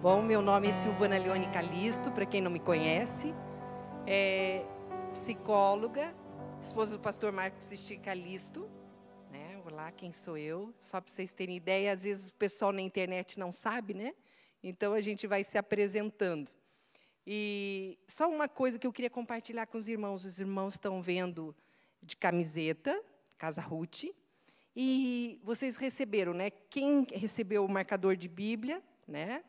Bom, meu nome é Silvana Leone Calisto, para quem não me conhece. É psicóloga, esposa do pastor Marcos Sisti Calisto. Né? Olá, quem sou eu? Só para vocês terem ideia, às vezes o pessoal na internet não sabe, né? Então a gente vai se apresentando. E só uma coisa que eu queria compartilhar com os irmãos. Os irmãos estão vendo de camiseta, Casa Ruth. E vocês receberam, né? Quem recebeu o marcador de Bíblia, né?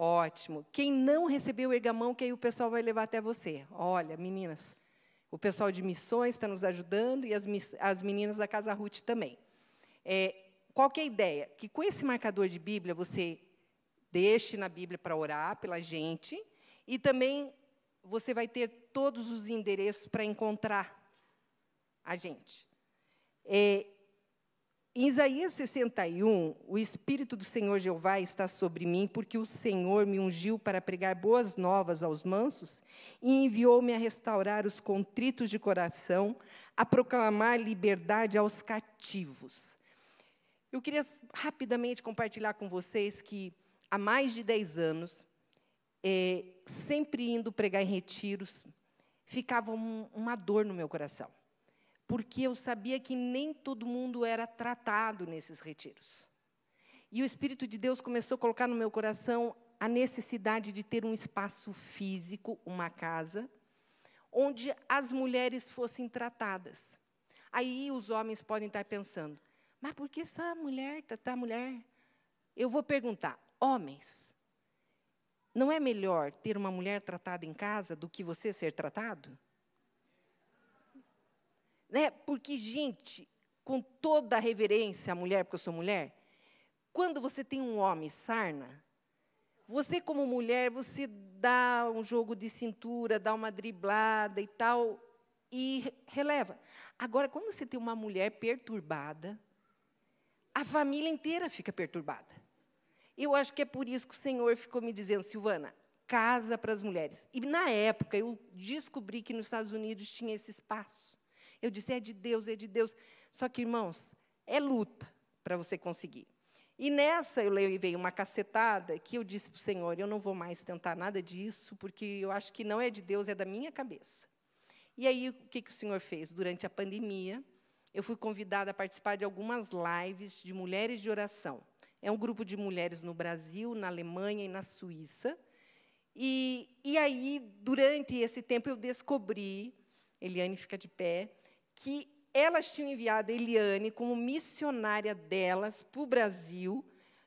Ótimo. Quem não recebeu o ergamão, que aí o pessoal vai levar até você. Olha, meninas, o pessoal de missões está nos ajudando e as, as meninas da Casa Ruth também. É, qual que é a ideia? Que com esse marcador de Bíblia, você deixe na Bíblia para orar pela gente e também você vai ter todos os endereços para encontrar a gente. É, em Isaías 61, o Espírito do Senhor Jeová está sobre mim, porque o Senhor me ungiu para pregar boas novas aos mansos e enviou-me a restaurar os contritos de coração, a proclamar liberdade aos cativos. Eu queria rapidamente compartilhar com vocês que há mais de 10 anos, é, sempre indo pregar em retiros, ficava um, uma dor no meu coração porque eu sabia que nem todo mundo era tratado nesses retiros. E o Espírito de Deus começou a colocar no meu coração a necessidade de ter um espaço físico, uma casa, onde as mulheres fossem tratadas. Aí os homens podem estar pensando, mas por que só a mulher tratar a mulher? Eu vou perguntar, homens, não é melhor ter uma mulher tratada em casa do que você ser tratado? Né? Porque, gente, com toda a reverência à mulher, porque eu sou mulher, quando você tem um homem sarna, você, como mulher, você dá um jogo de cintura, dá uma driblada e tal, e releva. Agora, quando você tem uma mulher perturbada, a família inteira fica perturbada. Eu acho que é por isso que o Senhor ficou me dizendo, Silvana, casa para as mulheres. E na época eu descobri que nos Estados Unidos tinha esse espaço. Eu disse, é de Deus, é de Deus. Só que, irmãos, é luta para você conseguir. E nessa eu levei uma cacetada que eu disse para o Senhor: eu não vou mais tentar nada disso, porque eu acho que não é de Deus, é da minha cabeça. E aí, o que, que o Senhor fez? Durante a pandemia, eu fui convidada a participar de algumas lives de mulheres de oração. É um grupo de mulheres no Brasil, na Alemanha e na Suíça. E, e aí, durante esse tempo, eu descobri, Eliane fica de pé, que elas tinham enviado a Eliane como missionária delas para o Brasil,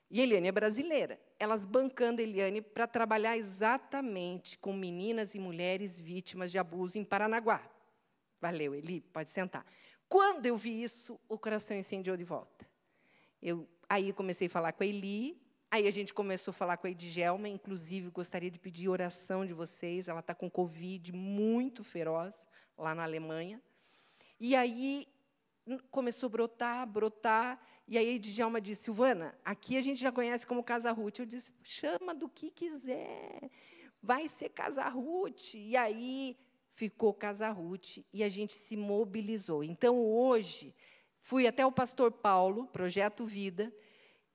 e Eliane é brasileira, elas bancando a Eliane para trabalhar exatamente com meninas e mulheres vítimas de abuso em Paranaguá. Valeu, Eli, pode sentar. Quando eu vi isso, o coração incendiou de volta. Eu, aí comecei a falar com a Eli, aí a gente começou a falar com a Edgelma, inclusive gostaria de pedir oração de vocês, ela está com Covid muito feroz lá na Alemanha. E aí começou a brotar, brotar, e aí Djalma disse, Silvana, aqui a gente já conhece como Casa Ruth. Eu disse, chama do que quiser, vai ser Casa Ruth. E aí ficou Casa Ruth, e a gente se mobilizou. Então, hoje, fui até o pastor Paulo, Projeto Vida,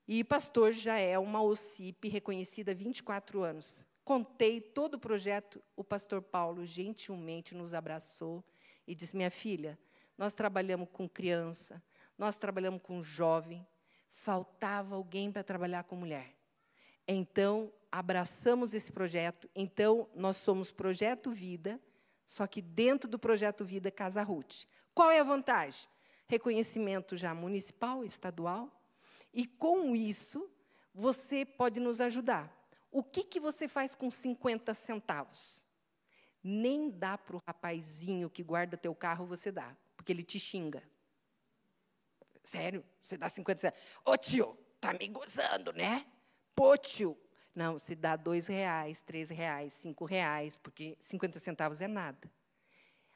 e pastor já é uma OCIP reconhecida há 24 anos. Contei todo o projeto, o pastor Paulo gentilmente nos abraçou e disse, minha filha, nós trabalhamos com criança, nós trabalhamos com jovem, faltava alguém para trabalhar com mulher. Então, abraçamos esse projeto. Então, nós somos Projeto Vida, só que dentro do Projeto Vida Casa Ruth. Qual é a vantagem? Reconhecimento já municipal, estadual. E com isso, você pode nos ajudar. O que, que você faz com 50 centavos? Nem dá para o rapazinho que guarda teu carro, você dá porque ele te xinga. Sério? Você dá 50 centavos. Ô tio, tá me gozando, né? Pô, tio. Não, se dá dois reais, três reais, cinco reais, porque 50 centavos é nada.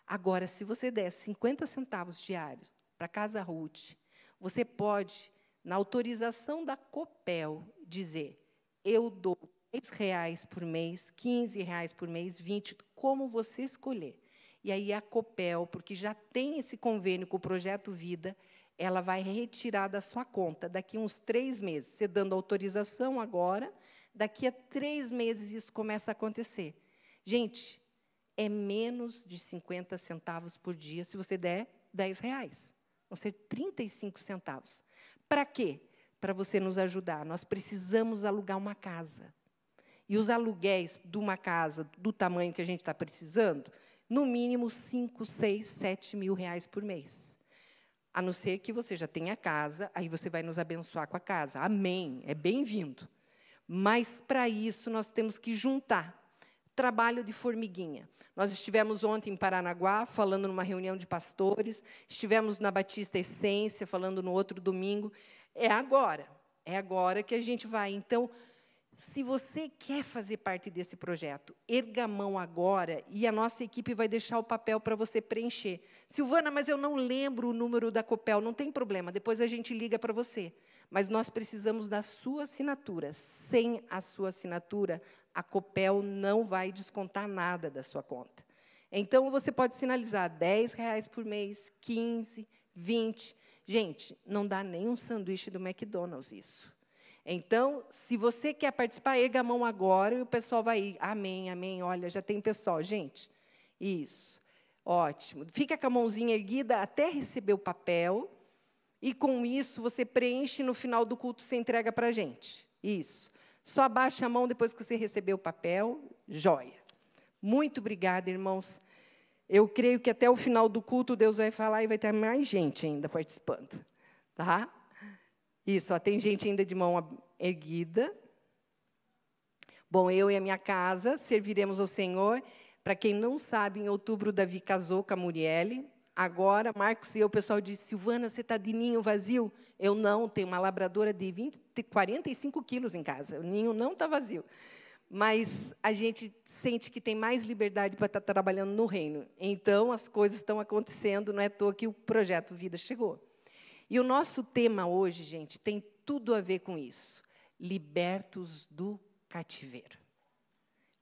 Agora, se você der 50 centavos diários para Casa Ruth, você pode, na autorização da COPEL, dizer: eu dou 10 reais por mês, 15 reais por mês, 20, como você escolher. E aí a Copel, porque já tem esse convênio com o Projeto Vida, ela vai retirar da sua conta daqui uns três meses. Você dando autorização agora, Daqui a três meses isso começa a acontecer. Gente, é menos de 50 centavos por dia se você der 10 reais. Vão ser 35 centavos. Para quê? Para você nos ajudar. Nós precisamos alugar uma casa. E os aluguéis de uma casa do tamanho que a gente está precisando, no mínimo 5, 6, 7 mil reais por mês. A não ser que você já tenha casa, aí você vai nos abençoar com a casa. Amém. É bem-vindo. Mas, para isso, nós temos que juntar trabalho de formiguinha. Nós estivemos ontem em Paranaguá, falando numa reunião de pastores, estivemos na Batista Essência, falando no outro domingo. É agora, é agora que a gente vai. Então, se você quer fazer parte desse projeto, erga a mão agora e a nossa equipe vai deixar o papel para você preencher. Silvana, mas eu não lembro o número da Copel, não tem problema, depois a gente liga para você. Mas nós precisamos da sua assinatura. Sem a sua assinatura, a Copel não vai descontar nada da sua conta. Então, você pode sinalizar 10 reais por mês, 15, 20. Gente, não dá nem um sanduíche do McDonald's isso. Então, se você quer participar, erga a mão agora e o pessoal vai ir. Amém, amém. Olha, já tem pessoal. Gente, isso. Ótimo. Fica com a mãozinha erguida até receber o papel. E com isso, você preenche no final do culto, você entrega para a gente. Isso. Só abaixa a mão depois que você receber o papel. Joia. Muito obrigada, irmãos. Eu creio que até o final do culto Deus vai falar e vai ter mais gente ainda participando. Tá? Isso, ó, tem gente ainda de mão erguida. Bom, eu e a minha casa serviremos ao Senhor. Para quem não sabe, em outubro, Davi casou com a Murielle. Agora, Marcos e eu, o pessoal disse, Silvana, você está de ninho vazio? Eu não, tenho uma labradora de 20, 45 quilos em casa. O ninho não está vazio. Mas a gente sente que tem mais liberdade para estar tá trabalhando no reino. Então, as coisas estão acontecendo, não é à toa que o projeto Vida chegou. E o nosso tema hoje, gente, tem tudo a ver com isso. Libertos do cativeiro.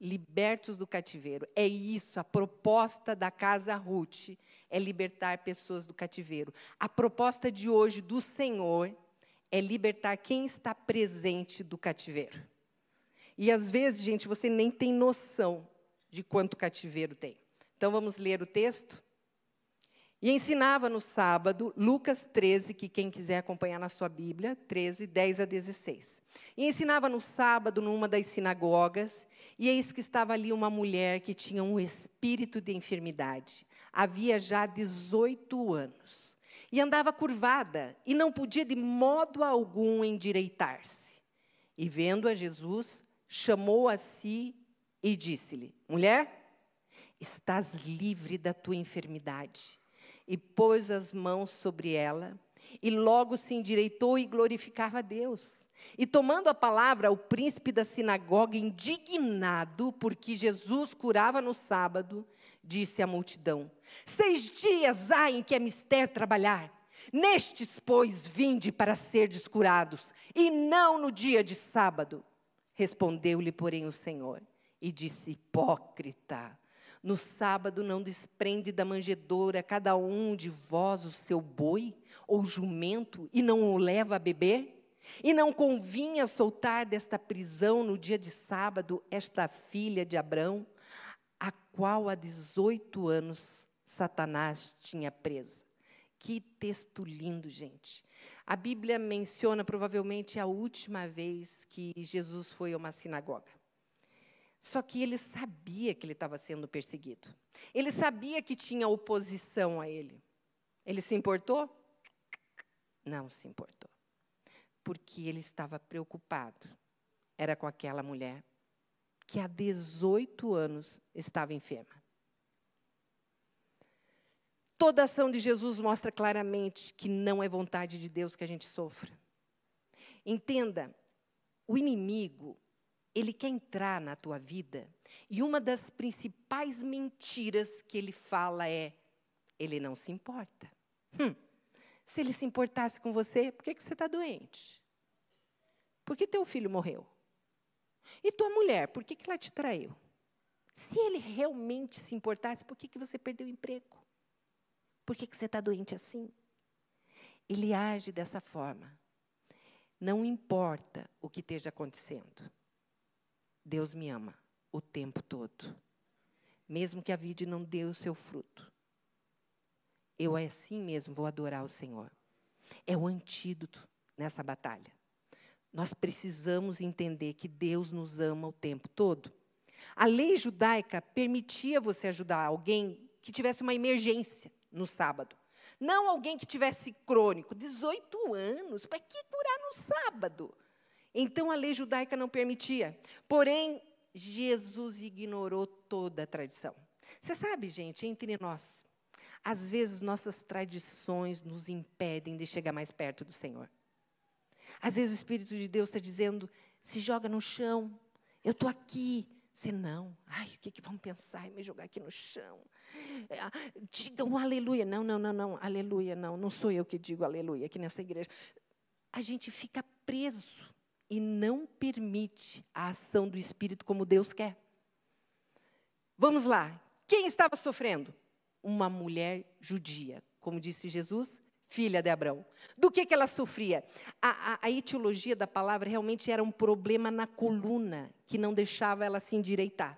Libertos do cativeiro. É isso, a proposta da Casa Ruth é libertar pessoas do cativeiro. A proposta de hoje do Senhor é libertar quem está presente do cativeiro. E às vezes, gente, você nem tem noção de quanto cativeiro tem. Então vamos ler o texto? E ensinava no sábado, Lucas 13, que quem quiser acompanhar na sua Bíblia, 13, 10 a 16. E ensinava no sábado numa das sinagogas, e eis que estava ali uma mulher que tinha um espírito de enfermidade. Havia já 18 anos. E andava curvada, e não podia de modo algum endireitar-se. E vendo a Jesus, chamou a si e disse-lhe: Mulher, estás livre da tua enfermidade e pôs as mãos sobre ela, e logo se endireitou e glorificava a Deus. E tomando a palavra, o príncipe da sinagoga, indignado porque Jesus curava no sábado, disse à multidão: Seis dias há em que é mister trabalhar. Nestes, pois, vinde para ser descurados, e não no dia de sábado. Respondeu-lhe, porém, o Senhor, e disse: Hipócrita, no sábado não desprende da manjedoura cada um de vós o seu boi ou jumento e não o leva a beber? E não convinha soltar desta prisão no dia de sábado esta filha de Abrão, a qual há 18 anos Satanás tinha presa. Que texto lindo, gente. A Bíblia menciona provavelmente a última vez que Jesus foi a uma sinagoga. Só que ele sabia que ele estava sendo perseguido. Ele sabia que tinha oposição a ele. Ele se importou? Não se importou. Porque ele estava preocupado. Era com aquela mulher que há 18 anos estava enferma. Toda ação de Jesus mostra claramente que não é vontade de Deus que a gente sofra. Entenda, o inimigo ele quer entrar na tua vida. E uma das principais mentiras que ele fala é: ele não se importa. Hum, se ele se importasse com você, por que, que você está doente? Por que teu filho morreu? E tua mulher, por que, que ela te traiu? Se ele realmente se importasse, por que, que você perdeu o emprego? Por que, que você está doente assim? Ele age dessa forma. Não importa o que esteja acontecendo. Deus me ama o tempo todo. Mesmo que a vida não dê o seu fruto. Eu assim mesmo vou adorar o Senhor. É o antídoto nessa batalha. Nós precisamos entender que Deus nos ama o tempo todo. A lei judaica permitia você ajudar alguém que tivesse uma emergência no sábado. Não alguém que tivesse crônico, 18 anos, para que curar no sábado? Então a lei judaica não permitia. Porém, Jesus ignorou toda a tradição. Você sabe, gente, entre nós, às vezes nossas tradições nos impedem de chegar mais perto do Senhor. Às vezes o Espírito de Deus está dizendo: se joga no chão, eu estou aqui. Você não, ai, o que, que vão pensar em me jogar aqui no chão? Ah, diga um aleluia. Não, não, não, não, aleluia, não, não sou eu que digo aleluia aqui nessa igreja. A gente fica preso e não permite a ação do Espírito como Deus quer. Vamos lá. Quem estava sofrendo? Uma mulher judia, como disse Jesus, filha de Abraão. Do que, que ela sofria? A, a, a, etiologia da palavra realmente era um problema na coluna, que não deixava ela se endireitar.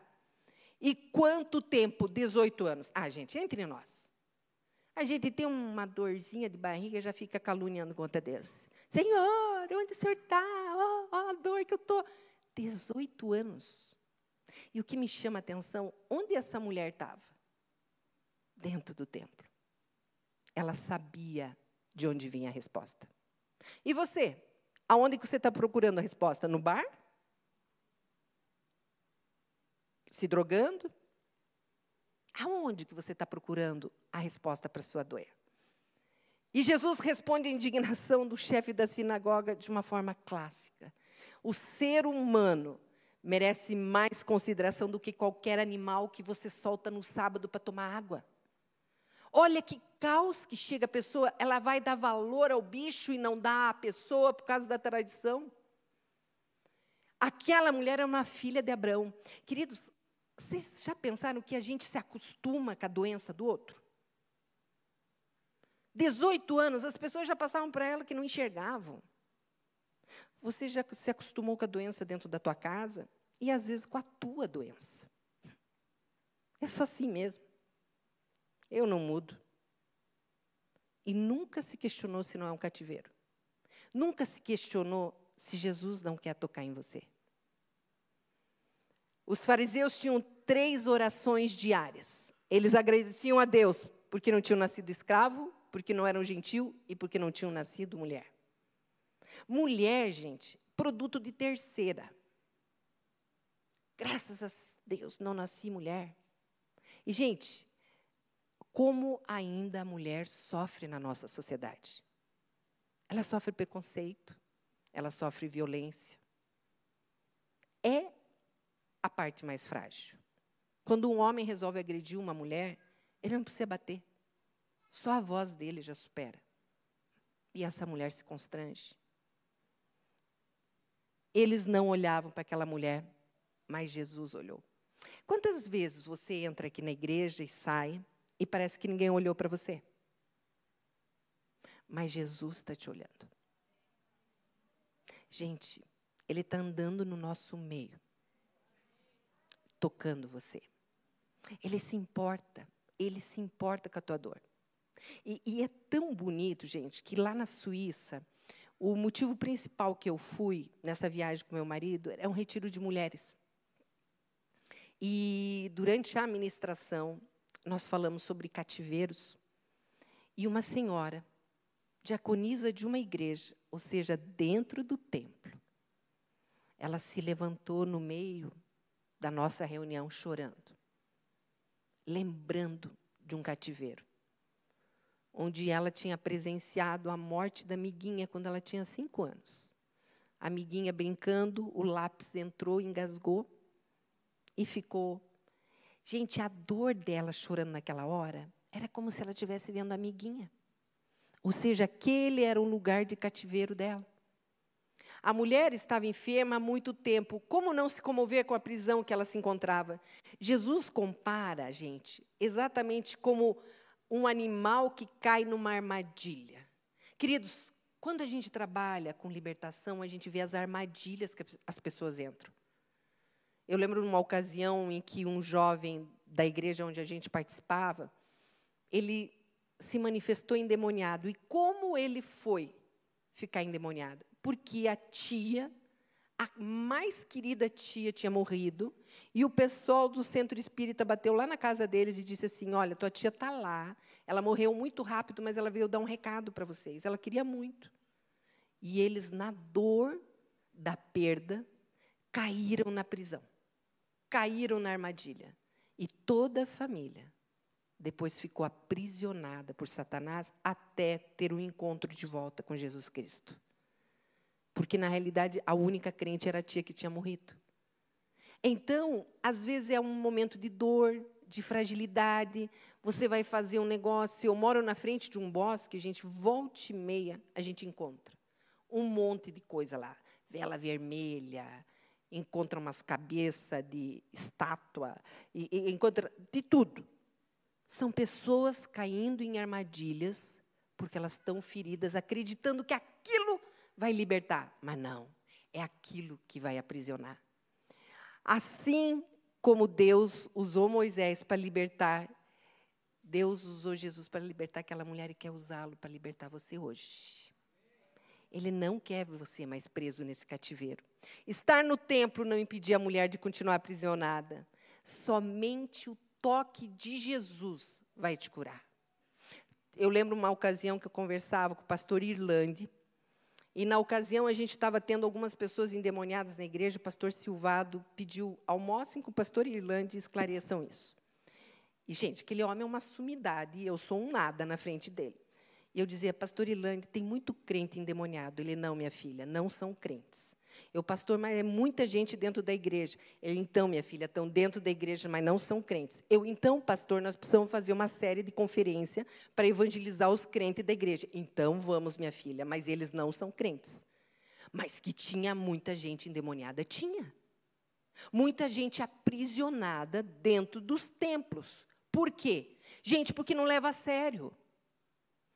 E quanto tempo? 18 anos. Ah, gente, entre nós. A gente tem uma dorzinha de barriga e já fica caluniando conta desse. Senhor, onde o senhor está? Oh, oh, a dor que eu estou. 18 anos. E o que me chama a atenção, onde essa mulher estava? Dentro do templo. Ela sabia de onde vinha a resposta. E você? Aonde que você está procurando a resposta? No bar? Se drogando? Aonde que você está procurando a resposta para a sua dor? E Jesus responde à indignação do chefe da sinagoga de uma forma clássica. O ser humano merece mais consideração do que qualquer animal que você solta no sábado para tomar água. Olha que caos que chega a pessoa, ela vai dar valor ao bicho e não dá à pessoa por causa da tradição. Aquela mulher é uma filha de Abraão. Queridos, vocês já pensaram que a gente se acostuma com a doença do outro? 18 anos, as pessoas já passavam para ela que não enxergavam. Você já se acostumou com a doença dentro da tua casa e às vezes com a tua doença. É só assim mesmo. Eu não mudo. E nunca se questionou se não é um cativeiro. Nunca se questionou se Jesus não quer tocar em você. Os fariseus tinham três orações diárias. Eles agradeciam a Deus porque não tinham nascido escravo, porque não eram gentil e porque não tinham nascido mulher. Mulher, gente, produto de terceira. Graças a Deus não nasci mulher. E, gente, como ainda a mulher sofre na nossa sociedade. Ela sofre preconceito, ela sofre violência. É a parte mais frágil. Quando um homem resolve agredir uma mulher, ele não precisa bater. Só a voz dele já supera. E essa mulher se constrange. Eles não olhavam para aquela mulher, mas Jesus olhou. Quantas vezes você entra aqui na igreja e sai e parece que ninguém olhou para você. Mas Jesus está te olhando. Gente, Ele está andando no nosso meio, tocando você. Ele se importa, Ele se importa com a tua dor. E, e é tão bonito, gente, que lá na Suíça, o motivo principal que eu fui nessa viagem com meu marido é um retiro de mulheres. E durante a ministração, nós falamos sobre cativeiros. E uma senhora, diaconisa de uma igreja, ou seja, dentro do templo, ela se levantou no meio da nossa reunião chorando, lembrando de um cativeiro, onde ela tinha presenciado a morte da amiguinha quando ela tinha cinco anos. A amiguinha brincando, o lápis entrou, engasgou e ficou Gente, a dor dela chorando naquela hora era como se ela estivesse vendo a amiguinha. Ou seja, aquele era um lugar de cativeiro dela. A mulher estava enferma há muito tempo. Como não se comover com a prisão que ela se encontrava? Jesus compara, gente, exatamente como um animal que cai numa armadilha. Queridos, quando a gente trabalha com libertação, a gente vê as armadilhas que as pessoas entram. Eu lembro de uma ocasião em que um jovem da igreja onde a gente participava, ele se manifestou endemoniado. E como ele foi ficar endemoniado? Porque a tia, a mais querida tia, tinha morrido, e o pessoal do centro espírita bateu lá na casa deles e disse assim: Olha, tua tia está lá, ela morreu muito rápido, mas ela veio dar um recado para vocês. Ela queria muito. E eles, na dor da perda, caíram na prisão, caíram na armadilha. E toda a família depois ficou aprisionada por Satanás até ter um encontro de volta com Jesus Cristo. Porque, na realidade, a única crente era a tia que tinha morrido. Então, às vezes é um momento de dor, de fragilidade. Você vai fazer um negócio. Eu moro na frente de um bosque, a gente volta e meia, a gente encontra um monte de coisa lá. Vela vermelha, encontra umas cabeças de estátua, e, e encontra de tudo. São pessoas caindo em armadilhas porque elas estão feridas, acreditando que aquilo vai libertar. Mas não, é aquilo que vai aprisionar. Assim como Deus usou Moisés para libertar, Deus usou Jesus para libertar aquela mulher e quer usá-lo para libertar você hoje. Ele não quer você mais preso nesse cativeiro. Estar no templo não impedia a mulher de continuar aprisionada. Somente o toque de Jesus vai te curar. Eu lembro uma ocasião que eu conversava com o pastor Irlande, e na ocasião a gente estava tendo algumas pessoas endemoniadas na igreja, o pastor Silvado pediu, almocem com o pastor Irlande e esclareçam isso. E, gente, aquele homem é uma sumidade, e eu sou um nada na frente dele. E eu dizia, pastor Irlande, tem muito crente endemoniado. Ele, não, minha filha, não são crentes. Eu, pastor, mas é muita gente dentro da igreja. Ele, então, minha filha, estão dentro da igreja, mas não são crentes. Eu, então, pastor, nós precisamos fazer uma série de conferência para evangelizar os crentes da igreja. Então, vamos, minha filha, mas eles não são crentes. Mas que tinha muita gente endemoniada, tinha. Muita gente aprisionada dentro dos templos. Por quê? Gente, porque não leva a sério.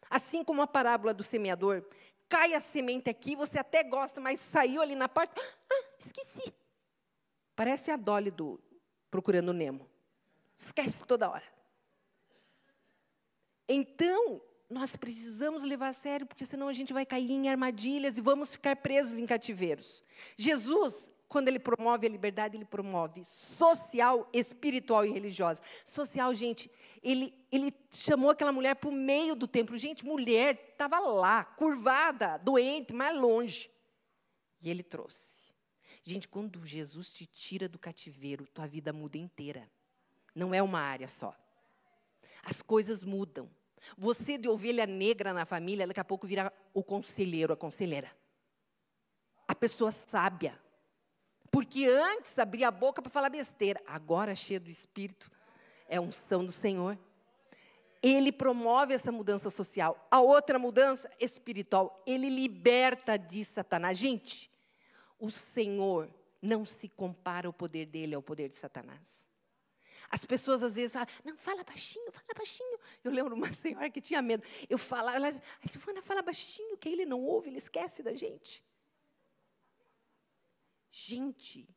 Assim como a parábola do semeador, cai a semente aqui, você até gosta, mas saiu ali na parte. Ah, esqueci. Parece a Dolly do Procurando Nemo. Esquece toda hora. Então, nós precisamos levar a sério, porque senão a gente vai cair em armadilhas e vamos ficar presos em cativeiros. Jesus quando ele promove a liberdade, ele promove social, espiritual e religiosa. Social, gente, ele, ele chamou aquela mulher para o meio do templo. Gente, mulher estava lá, curvada, doente, mais longe. E ele trouxe. Gente, quando Jesus te tira do cativeiro, tua vida muda inteira. Não é uma área só. As coisas mudam. Você de ovelha negra na família, daqui a pouco vira o conselheiro, a conselheira. A pessoa sábia porque antes abria a boca para falar besteira, agora cheio do Espírito, é unção do Senhor. Ele promove essa mudança social. A outra mudança espiritual, ele liberta de Satanás. Gente, o Senhor não se compara o poder dele ao poder de Satanás. As pessoas às vezes falam, não, fala baixinho, fala baixinho. Eu lembro uma senhora que tinha medo. Eu falava, ela dizia, Silvana, fala baixinho, que ele não ouve, ele esquece da gente. Gente,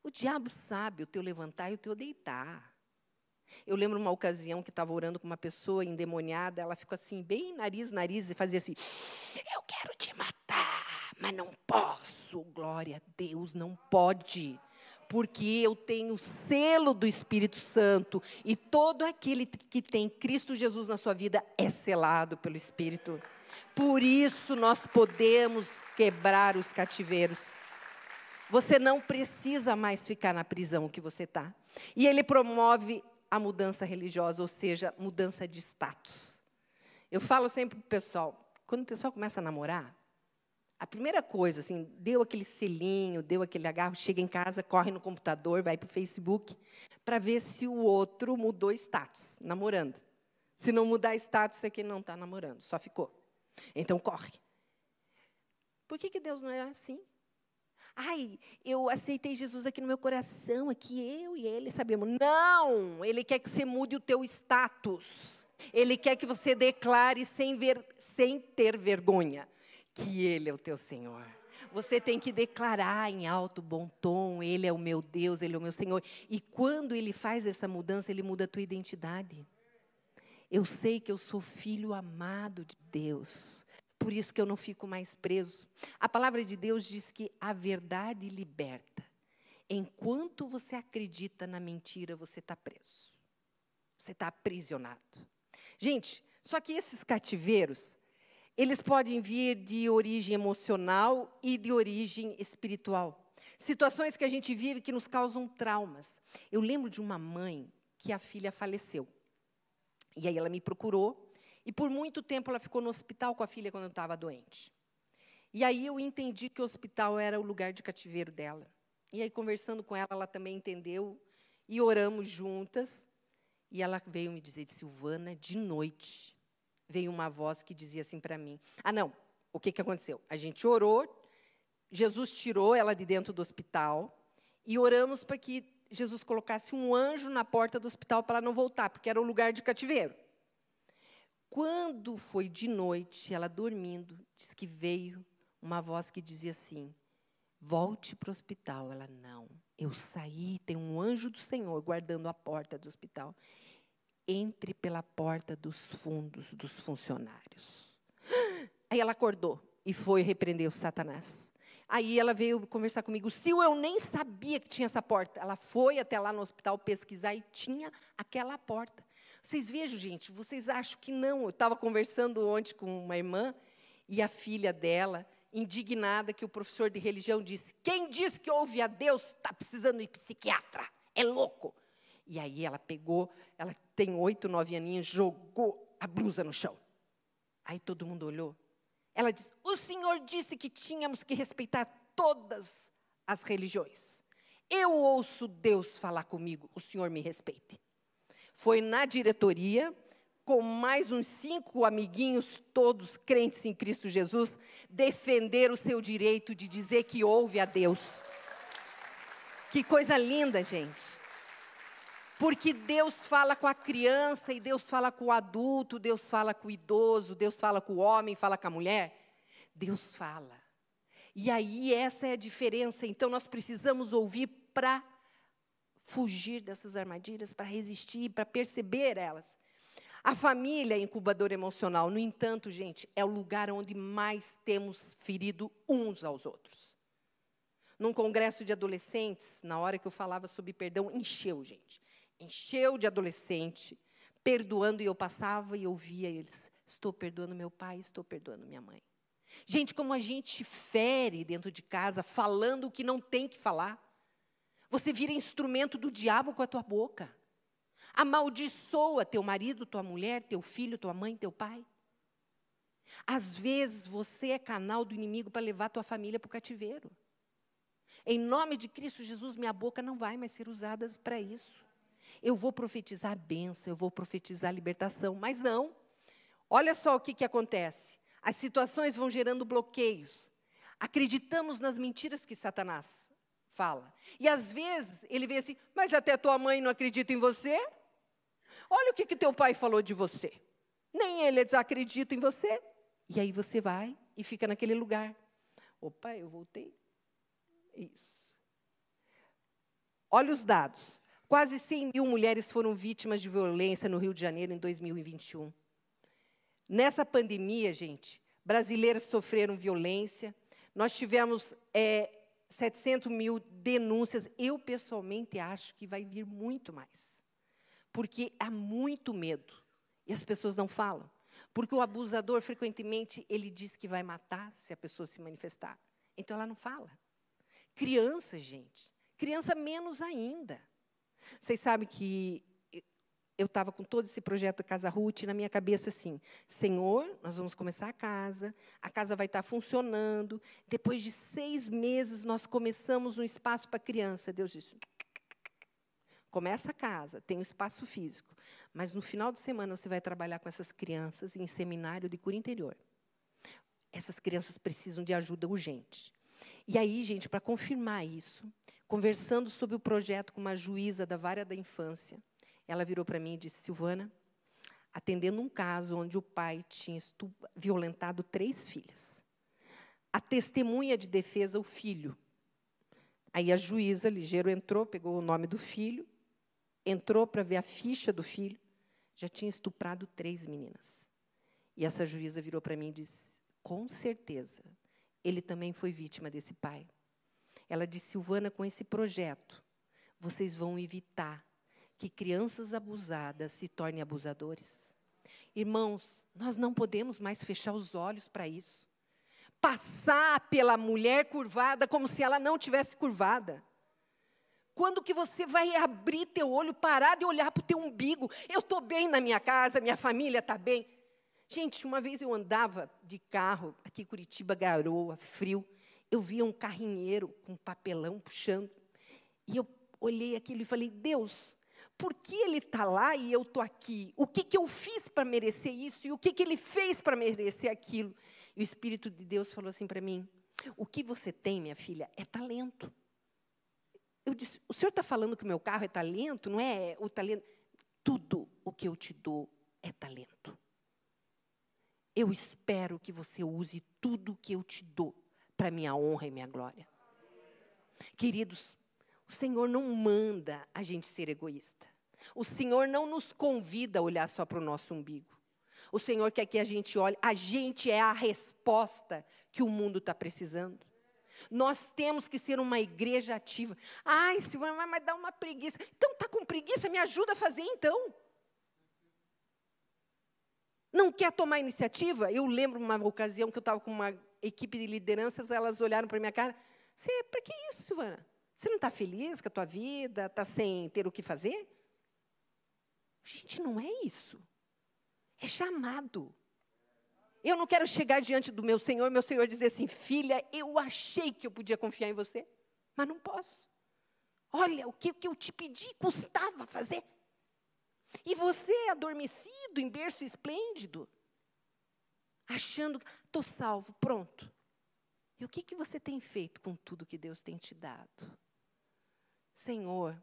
o diabo sabe o teu levantar e o teu deitar. Eu lembro uma ocasião que estava orando com uma pessoa endemoniada, ela ficou assim, bem nariz, nariz, e fazia assim: Eu quero te matar, mas não posso. Glória a Deus, não pode. Porque eu tenho o selo do Espírito Santo e todo aquele que tem Cristo Jesus na sua vida é selado pelo Espírito. Por isso nós podemos quebrar os cativeiros. Você não precisa mais ficar na prisão que você está. E ele promove a mudança religiosa, ou seja, mudança de status. Eu falo sempre para o pessoal, quando o pessoal começa a namorar, a primeira coisa, assim, deu aquele selinho, deu aquele agarro, chega em casa, corre no computador, vai para o Facebook, para ver se o outro mudou status, namorando. Se não mudar status, é que não está namorando, só ficou. Então corre. Por que, que Deus não é assim? Ai, eu aceitei Jesus aqui no meu coração, aqui eu e ele sabemos. Não, ele quer que você mude o teu status. Ele quer que você declare sem, ver, sem ter vergonha que ele é o teu Senhor. Você tem que declarar em alto bom tom: Ele é o meu Deus, Ele é o meu Senhor. E quando Ele faz essa mudança, Ele muda a tua identidade. Eu sei que eu sou filho amado de Deus. Por isso que eu não fico mais preso. A palavra de Deus diz que a verdade liberta. Enquanto você acredita na mentira, você está preso. Você está aprisionado. Gente, só que esses cativeiros, eles podem vir de origem emocional e de origem espiritual. Situações que a gente vive que nos causam traumas. Eu lembro de uma mãe que a filha faleceu. E aí ela me procurou, e por muito tempo ela ficou no hospital com a filha quando estava doente. E aí eu entendi que o hospital era o lugar de cativeiro dela. E aí, conversando com ela, ela também entendeu, e oramos juntas. E ela veio me dizer, Silvana, de noite, veio uma voz que dizia assim para mim: Ah, não, o que, que aconteceu? A gente orou, Jesus tirou ela de dentro do hospital e oramos para que Jesus colocasse um anjo na porta do hospital para ela não voltar, porque era o lugar de cativeiro. Quando foi de noite, ela dormindo, diz que veio uma voz que dizia assim: Volte para o hospital. Ela, não. Eu saí, tem um anjo do Senhor guardando a porta do hospital. Entre pela porta dos fundos dos funcionários. Aí ela acordou e foi repreender o Satanás. Aí ela veio conversar comigo. Se eu nem sabia que tinha essa porta. Ela foi até lá no hospital pesquisar e tinha aquela porta. Vocês vejam, gente, vocês acham que não. Eu estava conversando ontem com uma irmã e a filha dela, indignada, que o professor de religião disse: Quem diz que ouve a Deus está precisando de psiquiatra. É louco. E aí ela pegou, ela tem oito, nove aninhos, jogou a blusa no chão. Aí todo mundo olhou. Ela disse: O Senhor disse que tínhamos que respeitar todas as religiões. Eu ouço Deus falar comigo, o Senhor me respeite. Foi na diretoria, com mais uns cinco amiguinhos, todos crentes em Cristo Jesus, defender o seu direito de dizer que ouve a Deus. Que coisa linda, gente. Porque Deus fala com a criança e Deus fala com o adulto, Deus fala com o idoso, Deus fala com o homem, fala com a mulher. Deus fala. E aí essa é a diferença. Então nós precisamos ouvir para fugir dessas armadilhas, para resistir, para perceber elas. A família é incubador emocional, no entanto, gente, é o lugar onde mais temos ferido uns aos outros. Num congresso de adolescentes, na hora que eu falava sobre perdão, encheu, gente encheu de adolescente, perdoando, e eu passava e ouvia eles: estou perdoando meu pai, estou perdoando minha mãe. Gente, como a gente fere dentro de casa, falando o que não tem que falar. Você vira instrumento do diabo com a tua boca. Amaldiçoa teu marido, tua mulher, teu filho, tua mãe, teu pai. Às vezes você é canal do inimigo para levar tua família para o cativeiro. Em nome de Cristo Jesus, minha boca não vai mais ser usada para isso. Eu vou profetizar bênção, eu vou profetizar a libertação. Mas não. Olha só o que, que acontece. As situações vão gerando bloqueios. Acreditamos nas mentiras que Satanás fala. E às vezes ele vê assim, mas até tua mãe não acredita em você? Olha o que, que teu pai falou de você. Nem ele desacredita em você. E aí você vai e fica naquele lugar. Opa, eu voltei. Isso. Olha os dados. Quase 100 mil mulheres foram vítimas de violência no Rio de Janeiro em 2021. Nessa pandemia, gente, brasileiras sofreram violência. Nós tivemos é, 700 mil denúncias. Eu, pessoalmente, acho que vai vir muito mais. Porque há muito medo. E as pessoas não falam. Porque o abusador, frequentemente, ele diz que vai matar se a pessoa se manifestar. Então, ela não fala. Criança, gente. Criança menos ainda. Vocês sabem que eu estava com todo esse projeto Casa Ruth na minha cabeça assim: Senhor, nós vamos começar a casa, a casa vai estar funcionando. Depois de seis meses, nós começamos um espaço para criança. Deus disse: começa a casa, tem um espaço físico, mas no final de semana você vai trabalhar com essas crianças em seminário de cura interior. Essas crianças precisam de ajuda urgente. E aí, gente, para confirmar isso, conversando sobre o projeto com uma juíza da vara da infância, ela virou para mim e disse: Silvana, atendendo um caso onde o pai tinha violentado três filhas. a testemunha de defesa, o filho. Aí a juíza, ligeiro, entrou, pegou o nome do filho, entrou para ver a ficha do filho, já tinha estuprado três meninas. E essa juíza virou para mim e disse: com certeza, ele também foi vítima desse pai. Ela disse: Silvana, com esse projeto, vocês vão evitar que crianças abusadas se tornem abusadores. Irmãos, nós não podemos mais fechar os olhos para isso. Passar pela mulher curvada como se ela não tivesse curvada. Quando que você vai abrir teu olho, parar de olhar para o teu umbigo? Eu estou bem na minha casa, minha família está bem. Gente, uma vez eu andava de carro, aqui em Curitiba, garoa, frio. Eu via um carrinheiro com papelão puxando. E eu olhei aquilo e falei, Deus, por que ele está lá e eu estou aqui? O que, que eu fiz para merecer isso? E o que, que ele fez para merecer aquilo? E o Espírito de Deus falou assim para mim: O que você tem, minha filha, é talento. Eu disse: O senhor está falando que o meu carro é talento? Não é o talento. Tudo o que eu te dou é talento. Eu espero que você use tudo o que eu te dou para minha honra e minha glória. Queridos, o Senhor não manda a gente ser egoísta. O Senhor não nos convida a olhar só para o nosso umbigo. O Senhor quer que a gente olhe. A gente é a resposta que o mundo está precisando. Nós temos que ser uma igreja ativa. Ai, Silvana, mas dá uma preguiça. Então, está com preguiça? Me ajuda a fazer então. Não quer tomar iniciativa? Eu lembro uma ocasião que eu estava com uma equipe de lideranças, elas olharam para minha cara. Você, para que isso, Silvana? Você não está feliz com a tua vida? Está sem ter o que fazer? Gente, não é isso. É chamado. Eu não quero chegar diante do meu Senhor, meu Senhor dizer assim, filha, eu achei que eu podia confiar em você, mas não posso. Olha, o que, que eu te pedi custava fazer. E você, adormecido, em berço esplêndido, achando que estou salvo, pronto. E o que, que você tem feito com tudo que Deus tem te dado? Senhor,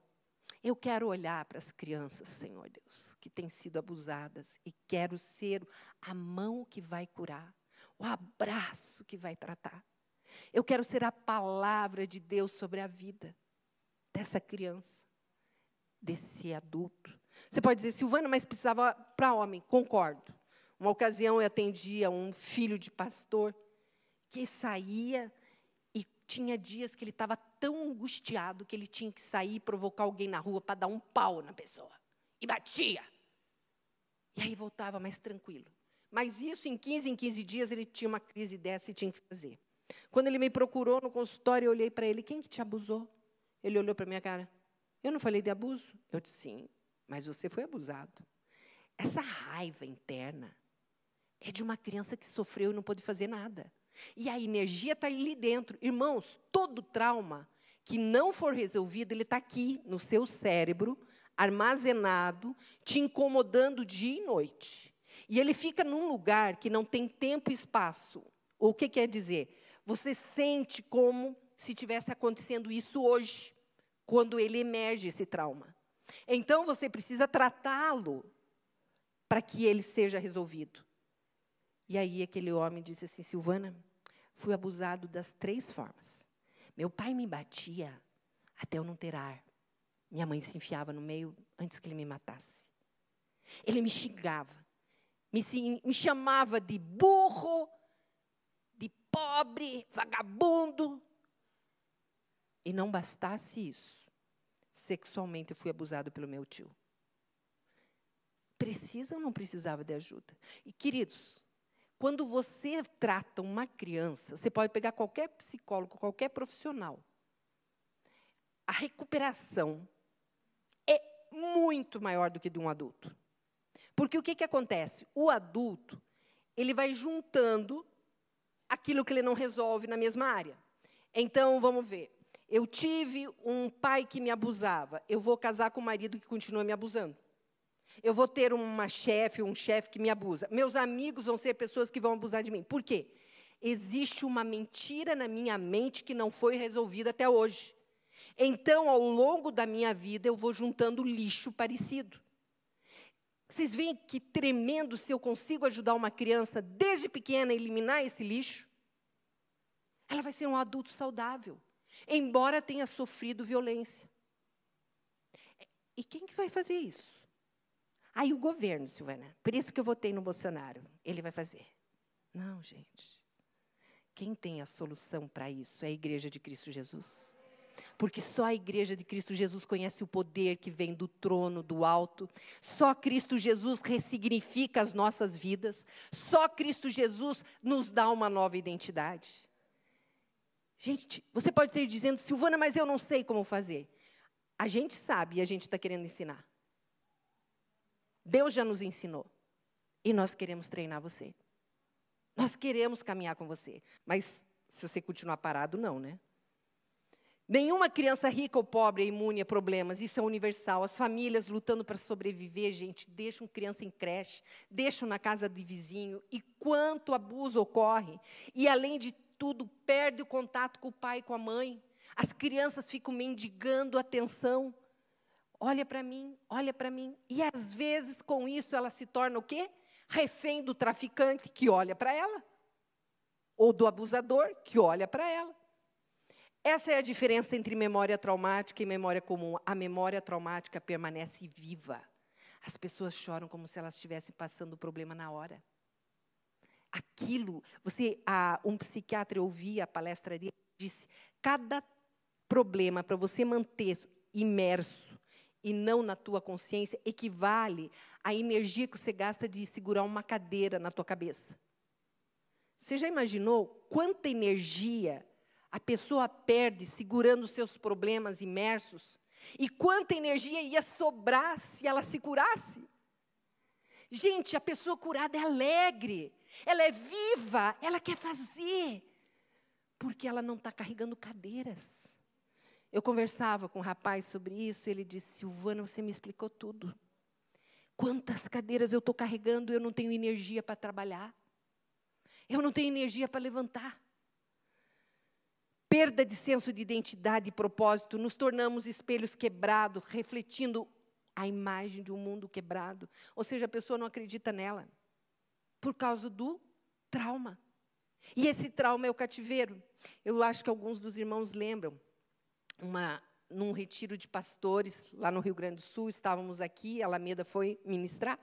eu quero olhar para as crianças, Senhor Deus, que têm sido abusadas e quero ser a mão que vai curar, o abraço que vai tratar. Eu quero ser a palavra de Deus sobre a vida dessa criança, desse adulto. Você pode dizer, Silvana, mas precisava para homem. Concordo. Uma ocasião eu atendia um filho de pastor que saía tinha dias que ele estava tão angustiado que ele tinha que sair e provocar alguém na rua para dar um pau na pessoa. E batia. E aí voltava mais tranquilo. Mas isso, em 15 em 15 dias, ele tinha uma crise dessa e tinha que fazer. Quando ele me procurou no consultório, eu olhei para ele: quem que te abusou? Ele olhou para minha cara: eu não falei de abuso? Eu disse: sim, mas você foi abusado. Essa raiva interna é de uma criança que sofreu e não pôde fazer nada. E a energia está ali dentro. Irmãos, todo trauma que não for resolvido, ele está aqui no seu cérebro, armazenado, te incomodando dia e noite. E ele fica num lugar que não tem tempo e espaço. O que quer dizer? Você sente como se tivesse acontecendo isso hoje, quando ele emerge esse trauma. Então você precisa tratá-lo para que ele seja resolvido. E aí aquele homem disse assim: Silvana, fui abusado das três formas. Meu pai me batia até eu não ter ar. Minha mãe se enfiava no meio antes que ele me matasse. Ele me xingava, me, me chamava de burro, de pobre, vagabundo. E não bastasse isso, sexualmente eu fui abusado pelo meu tio. Precisa ou não precisava de ajuda? E, queridos, quando você trata uma criança, você pode pegar qualquer psicólogo, qualquer profissional. A recuperação é muito maior do que de um adulto. Porque o que, que acontece? O adulto, ele vai juntando aquilo que ele não resolve na mesma área. Então, vamos ver. Eu tive um pai que me abusava. Eu vou casar com um marido que continua me abusando. Eu vou ter uma chefe, um chefe que me abusa. Meus amigos vão ser pessoas que vão abusar de mim. Por quê? Existe uma mentira na minha mente que não foi resolvida até hoje. Então, ao longo da minha vida, eu vou juntando lixo parecido. Vocês veem que tremendo se eu consigo ajudar uma criança desde pequena a eliminar esse lixo? Ela vai ser um adulto saudável, embora tenha sofrido violência. E quem que vai fazer isso? Aí o governo, Silvana. Por isso que eu votei no Bolsonaro. Ele vai fazer. Não, gente. Quem tem a solução para isso é a Igreja de Cristo Jesus. Porque só a Igreja de Cristo Jesus conhece o poder que vem do trono do alto. Só Cristo Jesus ressignifica as nossas vidas. Só Cristo Jesus nos dá uma nova identidade. Gente, você pode estar dizendo, Silvana, mas eu não sei como fazer. A gente sabe e a gente está querendo ensinar. Deus já nos ensinou. E nós queremos treinar você. Nós queremos caminhar com você. Mas se você continuar parado, não, né? Nenhuma criança rica ou pobre é imune a problemas, isso é universal. As famílias lutando para sobreviver, gente, deixam criança em creche, deixam na casa do vizinho, e quanto abuso ocorre. E, além de tudo, perde o contato com o pai e com a mãe. As crianças ficam mendigando atenção. Olha para mim, olha para mim. E, às vezes, com isso, ela se torna o quê? Refém do traficante, que olha para ela. Ou do abusador, que olha para ela. Essa é a diferença entre memória traumática e memória comum. A memória traumática permanece viva. As pessoas choram como se elas estivessem passando o problema na hora. Aquilo, você, um psiquiatra, eu ouvi a palestra dele, disse: cada problema para você manter imerso e não na tua consciência equivale à energia que você gasta de segurar uma cadeira na tua cabeça. Você já imaginou quanta energia a pessoa perde segurando seus problemas imersos? E quanta energia ia sobrar se ela se curasse? Gente, a pessoa curada é alegre, ela é viva, ela quer fazer, porque ela não está carregando cadeiras. Eu conversava com um rapaz sobre isso, e ele disse: Silvana, você me explicou tudo. Quantas cadeiras eu estou carregando, eu não tenho energia para trabalhar. Eu não tenho energia para levantar perda de senso de identidade e propósito, nos tornamos espelhos quebrados, refletindo a imagem de um mundo quebrado. Ou seja, a pessoa não acredita nela por causa do trauma. E esse trauma é o cativeiro. Eu acho que alguns dos irmãos lembram uma num retiro de pastores lá no Rio Grande do Sul, estávamos aqui, a Alameda foi ministrar.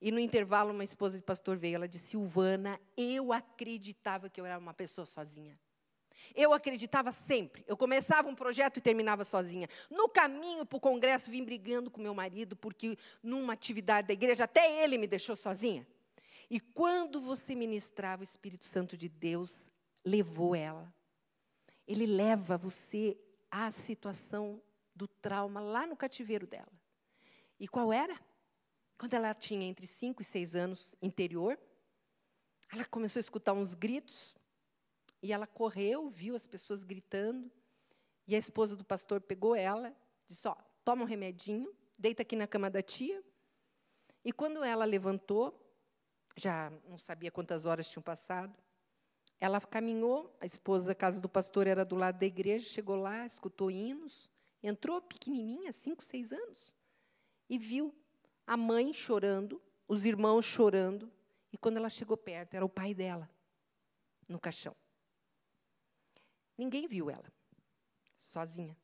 E no intervalo, uma esposa de pastor veio, ela disse: Silvana, eu acreditava que eu era uma pessoa sozinha. Eu acreditava sempre. Eu começava um projeto e terminava sozinha. No caminho para o congresso, vim brigando com meu marido, porque numa atividade da igreja, até ele me deixou sozinha. E quando você ministrava, o Espírito Santo de Deus levou ela. Ele leva você à situação do trauma lá no cativeiro dela. E qual era? Quando ela tinha entre 5 e 6 anos, interior, ela começou a escutar uns gritos e ela correu, viu as pessoas gritando. E a esposa do pastor pegou ela, disse: Ó, toma um remedinho, deita aqui na cama da tia. E quando ela levantou, já não sabia quantas horas tinham passado, ela caminhou, a esposa da casa do pastor era do lado da igreja, chegou lá, escutou hinos, entrou pequenininha, cinco, seis anos, e viu a mãe chorando, os irmãos chorando, e quando ela chegou perto, era o pai dela, no caixão. Ninguém viu ela, sozinha.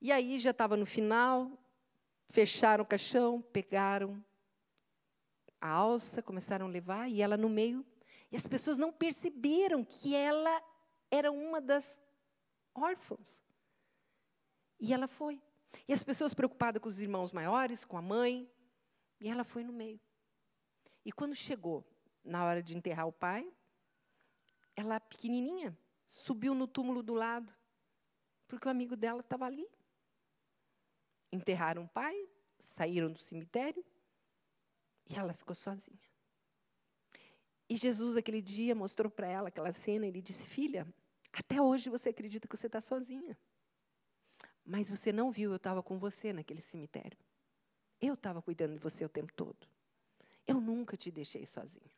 E aí já estava no final, fecharam o caixão, pegaram a alça, começaram a levar, e ela no meio. E as pessoas não perceberam que ela era uma das órfãos. E ela foi. E as pessoas preocupadas com os irmãos maiores, com a mãe, e ela foi no meio. E quando chegou na hora de enterrar o pai, ela pequenininha, subiu no túmulo do lado, porque o amigo dela estava ali. Enterraram o pai, saíram do cemitério e ela ficou sozinha. E Jesus, aquele dia, mostrou para ela aquela cena e ele disse: Filha, até hoje você acredita que você está sozinha. Mas você não viu, eu estava com você naquele cemitério. Eu estava cuidando de você o tempo todo. Eu nunca te deixei sozinha.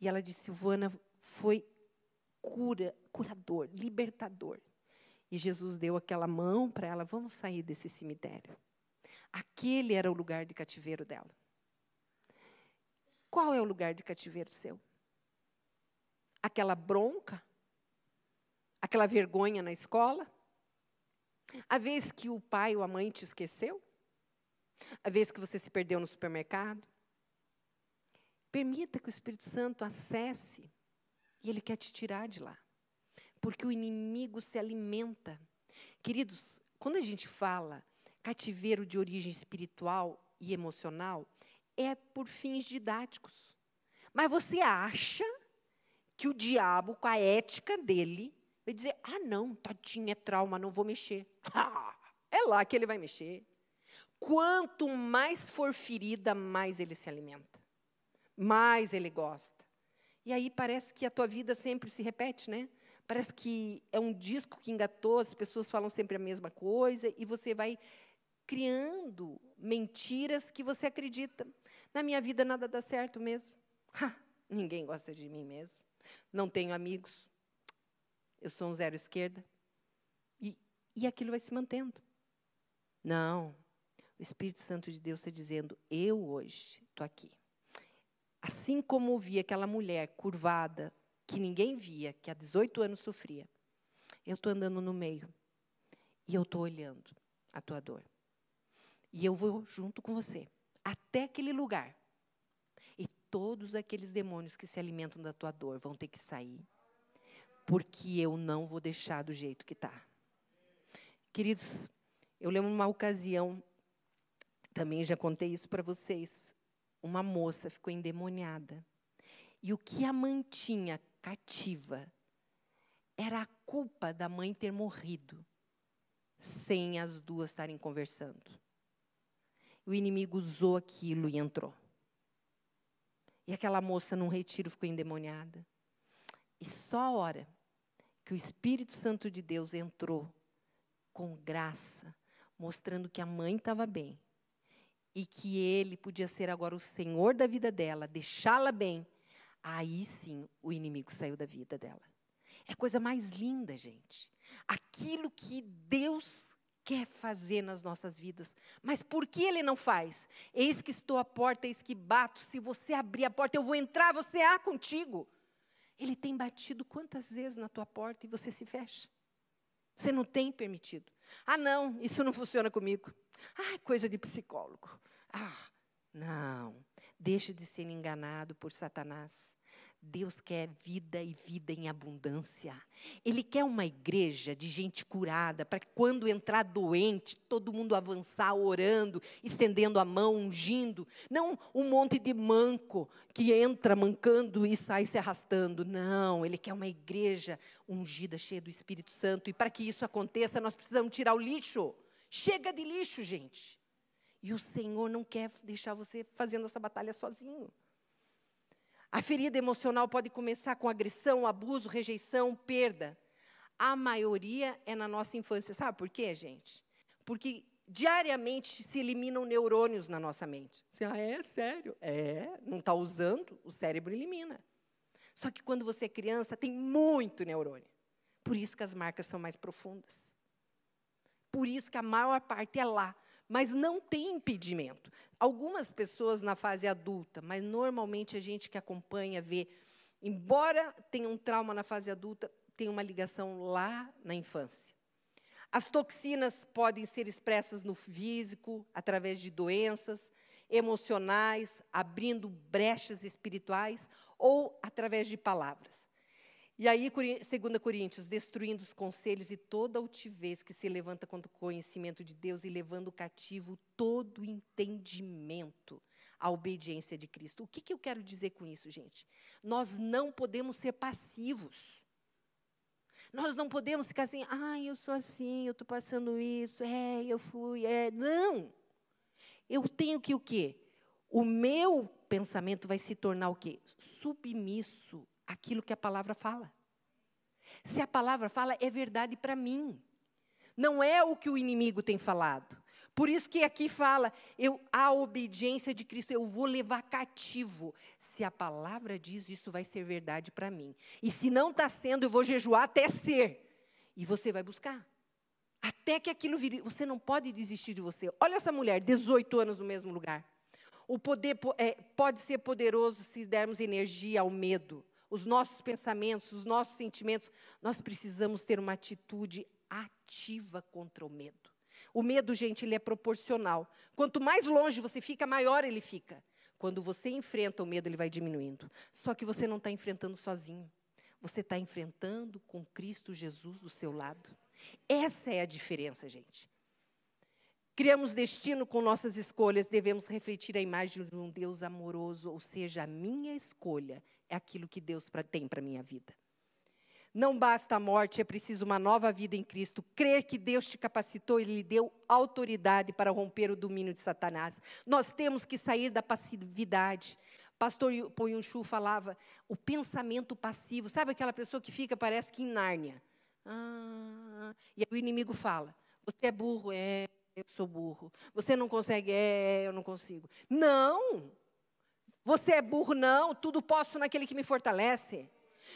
E ela disse: Silvana, foi cura, curador, libertador. E Jesus deu aquela mão para ela, vamos sair desse cemitério. Aquele era o lugar de cativeiro dela. Qual é o lugar de cativeiro seu? Aquela bronca, aquela vergonha na escola, a vez que o pai ou a mãe te esqueceu, a vez que você se perdeu no supermercado. Permita que o Espírito Santo acesse e ele quer te tirar de lá. Porque o inimigo se alimenta. Queridos, quando a gente fala cativeiro de origem espiritual e emocional, é por fins didáticos. Mas você acha que o diabo, com a ética dele, vai dizer: ah, não, tadinha, é trauma, não vou mexer. é lá que ele vai mexer. Quanto mais for ferida, mais ele se alimenta, mais ele gosta. E aí parece que a tua vida sempre se repete, né? Parece que é um disco que engatou, as pessoas falam sempre a mesma coisa e você vai criando mentiras que você acredita. Na minha vida nada dá certo mesmo. Ha, ninguém gosta de mim mesmo. Não tenho amigos. Eu sou um zero esquerda. E, e aquilo vai se mantendo. Não. O Espírito Santo de Deus está dizendo: eu hoje estou aqui. Assim como ouvi aquela mulher curvada, que ninguém via, que há 18 anos sofria, eu estou andando no meio. E eu estou olhando a tua dor. E eu vou junto com você, até aquele lugar. E todos aqueles demônios que se alimentam da tua dor vão ter que sair, porque eu não vou deixar do jeito que está. Queridos, eu lembro uma ocasião, também já contei isso para vocês. Uma moça ficou endemoniada. E o que a mantinha cativa era a culpa da mãe ter morrido, sem as duas estarem conversando o inimigo usou aquilo e entrou. E aquela moça num retiro ficou endemoniada. E só a hora que o Espírito Santo de Deus entrou com graça, mostrando que a mãe estava bem e que ele podia ser agora o Senhor da vida dela, deixá-la bem, aí sim o inimigo saiu da vida dela. É a coisa mais linda, gente. Aquilo que Deus quer fazer nas nossas vidas. Mas por que ele não faz? Eis que estou à porta, eis que bato. Se você abrir a porta, eu vou entrar, você há contigo. Ele tem batido quantas vezes na tua porta e você se fecha? Você não tem permitido. Ah, não, isso não funciona comigo. Ah, coisa de psicólogo. Ah, não. Deixe de ser enganado por Satanás. Deus quer vida e vida em abundância. Ele quer uma igreja de gente curada, para que quando entrar doente, todo mundo avançar orando, estendendo a mão, ungindo. Não um monte de manco que entra mancando e sai se arrastando. Não, ele quer uma igreja ungida, cheia do Espírito Santo. E para que isso aconteça, nós precisamos tirar o lixo. Chega de lixo, gente. E o Senhor não quer deixar você fazendo essa batalha sozinho. A ferida emocional pode começar com agressão, abuso, rejeição, perda. A maioria é na nossa infância. Sabe por quê, gente? Porque diariamente se eliminam neurônios na nossa mente. Você, ah, é sério? É, não está usando, o cérebro elimina. Só que quando você é criança, tem muito neurônio. Por isso que as marcas são mais profundas. Por isso que a maior parte é lá mas não tem impedimento. Algumas pessoas na fase adulta, mas normalmente a gente que acompanha vê, embora tenha um trauma na fase adulta, tem uma ligação lá na infância. As toxinas podem ser expressas no físico, através de doenças emocionais, abrindo brechas espirituais ou através de palavras. E aí, 2 Coríntios, destruindo os conselhos e toda altivez que se levanta contra o conhecimento de Deus e levando cativo todo entendimento à obediência de Cristo. O que, que eu quero dizer com isso, gente? Nós não podemos ser passivos. Nós não podemos ficar assim, ah, eu sou assim, eu estou passando isso, é, eu fui, é. Não! Eu tenho que o quê? O meu pensamento vai se tornar o quê? Submisso aquilo que a palavra fala. Se a palavra fala, é verdade para mim. Não é o que o inimigo tem falado. Por isso que aqui fala, eu, a obediência de Cristo, eu vou levar cativo. Se a palavra diz, isso vai ser verdade para mim. E se não está sendo, eu vou jejuar até ser. E você vai buscar. Até que aquilo vire. Você não pode desistir de você. Olha essa mulher, 18 anos no mesmo lugar. O poder é, pode ser poderoso se dermos energia ao medo os nossos pensamentos, os nossos sentimentos, nós precisamos ter uma atitude ativa contra o medo. O medo, gente, ele é proporcional. Quanto mais longe você fica, maior ele fica. Quando você enfrenta o medo, ele vai diminuindo. Só que você não está enfrentando sozinho. Você está enfrentando com Cristo Jesus do seu lado. Essa é a diferença, gente. Criamos destino com nossas escolhas, devemos refletir a imagem de um Deus amoroso, ou seja, a minha escolha é aquilo que Deus tem para a minha vida. Não basta a morte, é preciso uma nova vida em Cristo. Crer que Deus te capacitou e lhe deu autoridade para romper o domínio de Satanás. Nós temos que sair da passividade. Pastor Poyunchu falava, o pensamento passivo. Sabe aquela pessoa que fica, parece que em Nárnia. Ah, e aí o inimigo fala, você é burro, é eu sou burro. Você não consegue, é, eu não consigo. Não! Você é burro, não. Tudo posso naquele que me fortalece.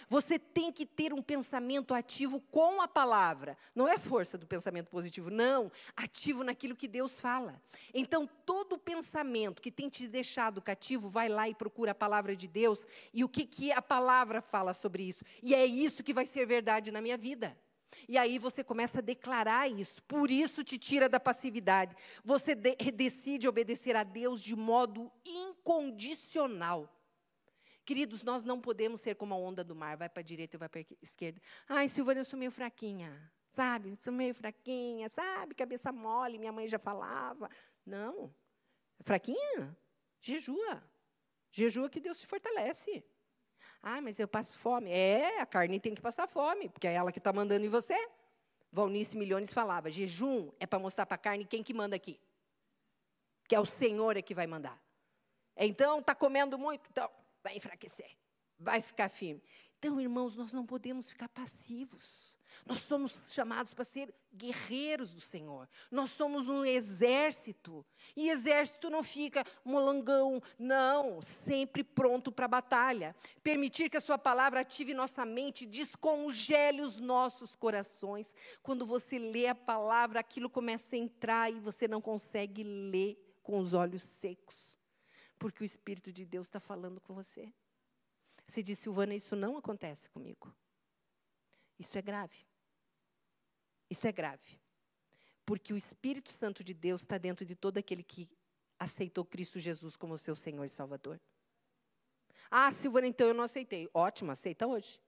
Você tem que ter um pensamento ativo com a palavra. Não é força do pensamento positivo, não. Ativo naquilo que Deus fala. Então, todo pensamento que tem te deixado cativo, vai lá e procura a palavra de Deus e o que, que a palavra fala sobre isso. E é isso que vai ser verdade na minha vida. E aí você começa a declarar isso. Por isso te tira da passividade. Você de decide obedecer a Deus de modo incondicional. Queridos, nós não podemos ser como a onda do mar, vai para a direita e vai para a esquerda. Ai, Silvana, eu sou meio fraquinha, sabe? Sou meio fraquinha, sabe? Cabeça mole, minha mãe já falava. Não. Fraquinha? Jejua. Jejua que Deus te fortalece. Ah, mas eu passo fome. É, a carne tem que passar fome, porque é ela que está mandando em você. Valnice Milhões falava: jejum é para mostrar para a carne quem que manda aqui. Que é o Senhor é que vai mandar. Então, está comendo muito, então vai enfraquecer, vai ficar firme. Então, irmãos, nós não podemos ficar passivos. Nós somos chamados para ser guerreiros do Senhor. Nós somos um exército. E exército não fica molangão, não, sempre pronto para a batalha. Permitir que a sua palavra ative nossa mente, descongele os nossos corações. Quando você lê a palavra, aquilo começa a entrar e você não consegue ler com os olhos secos. Porque o Espírito de Deus está falando com você. Você diz, Silvana, isso não acontece comigo. Isso é grave. Isso é grave. Porque o Espírito Santo de Deus está dentro de todo aquele que aceitou Cristo Jesus como seu Senhor e Salvador. Ah, Silvana, então eu não aceitei. Ótimo, aceita hoje.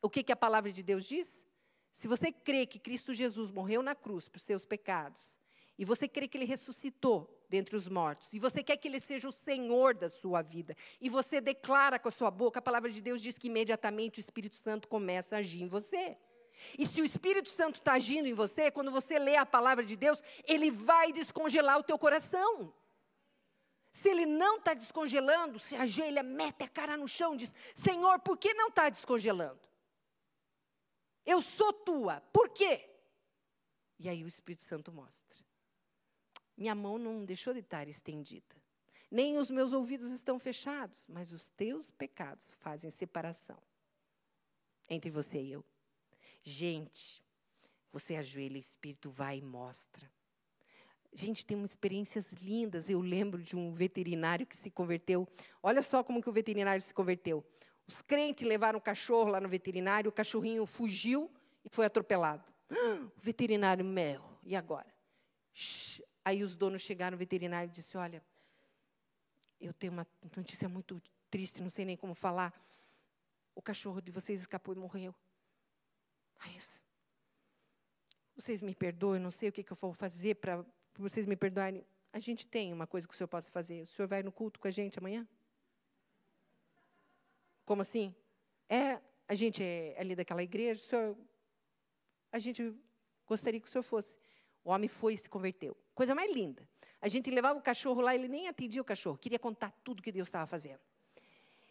O que, que a palavra de Deus diz? Se você crê que Cristo Jesus morreu na cruz por seus pecados, e você crê que ele ressuscitou dentre os mortos, e você quer que ele seja o Senhor da sua vida, e você declara com a sua boca, a palavra de Deus diz que imediatamente o Espírito Santo começa a agir em você. E se o Espírito Santo está agindo em você, quando você lê a palavra de Deus, ele vai descongelar o teu coração. Se ele não está descongelando, se ajoelha, mete a cara no chão, diz: Senhor, por que não está descongelando? Eu sou tua, por quê? E aí o Espírito Santo mostra. Minha mão não deixou de estar estendida. Nem os meus ouvidos estão fechados, mas os teus pecados fazem separação entre você e eu. Gente, você ajoelha, o Espírito vai e mostra. Gente, tem experiências lindas. Eu lembro de um veterinário que se converteu. Olha só como que o veterinário se converteu. Os crentes levaram o cachorro lá no veterinário, o cachorrinho fugiu e foi atropelado. O veterinário, meu, e agora? Aí os donos chegaram, o veterinário disse: Olha, eu tenho uma notícia muito triste, não sei nem como falar. O cachorro de vocês escapou e morreu. Aí, vocês me perdoem, não sei o que, que eu vou fazer para vocês me perdoarem. A gente tem uma coisa que o senhor possa fazer. O senhor vai no culto com a gente amanhã? Como assim? É, a gente é ali daquela igreja, o senhor, a gente gostaria que o senhor fosse. O homem foi e se converteu. Coisa mais linda. A gente levava o cachorro lá, ele nem atendia o cachorro, queria contar tudo que Deus estava fazendo.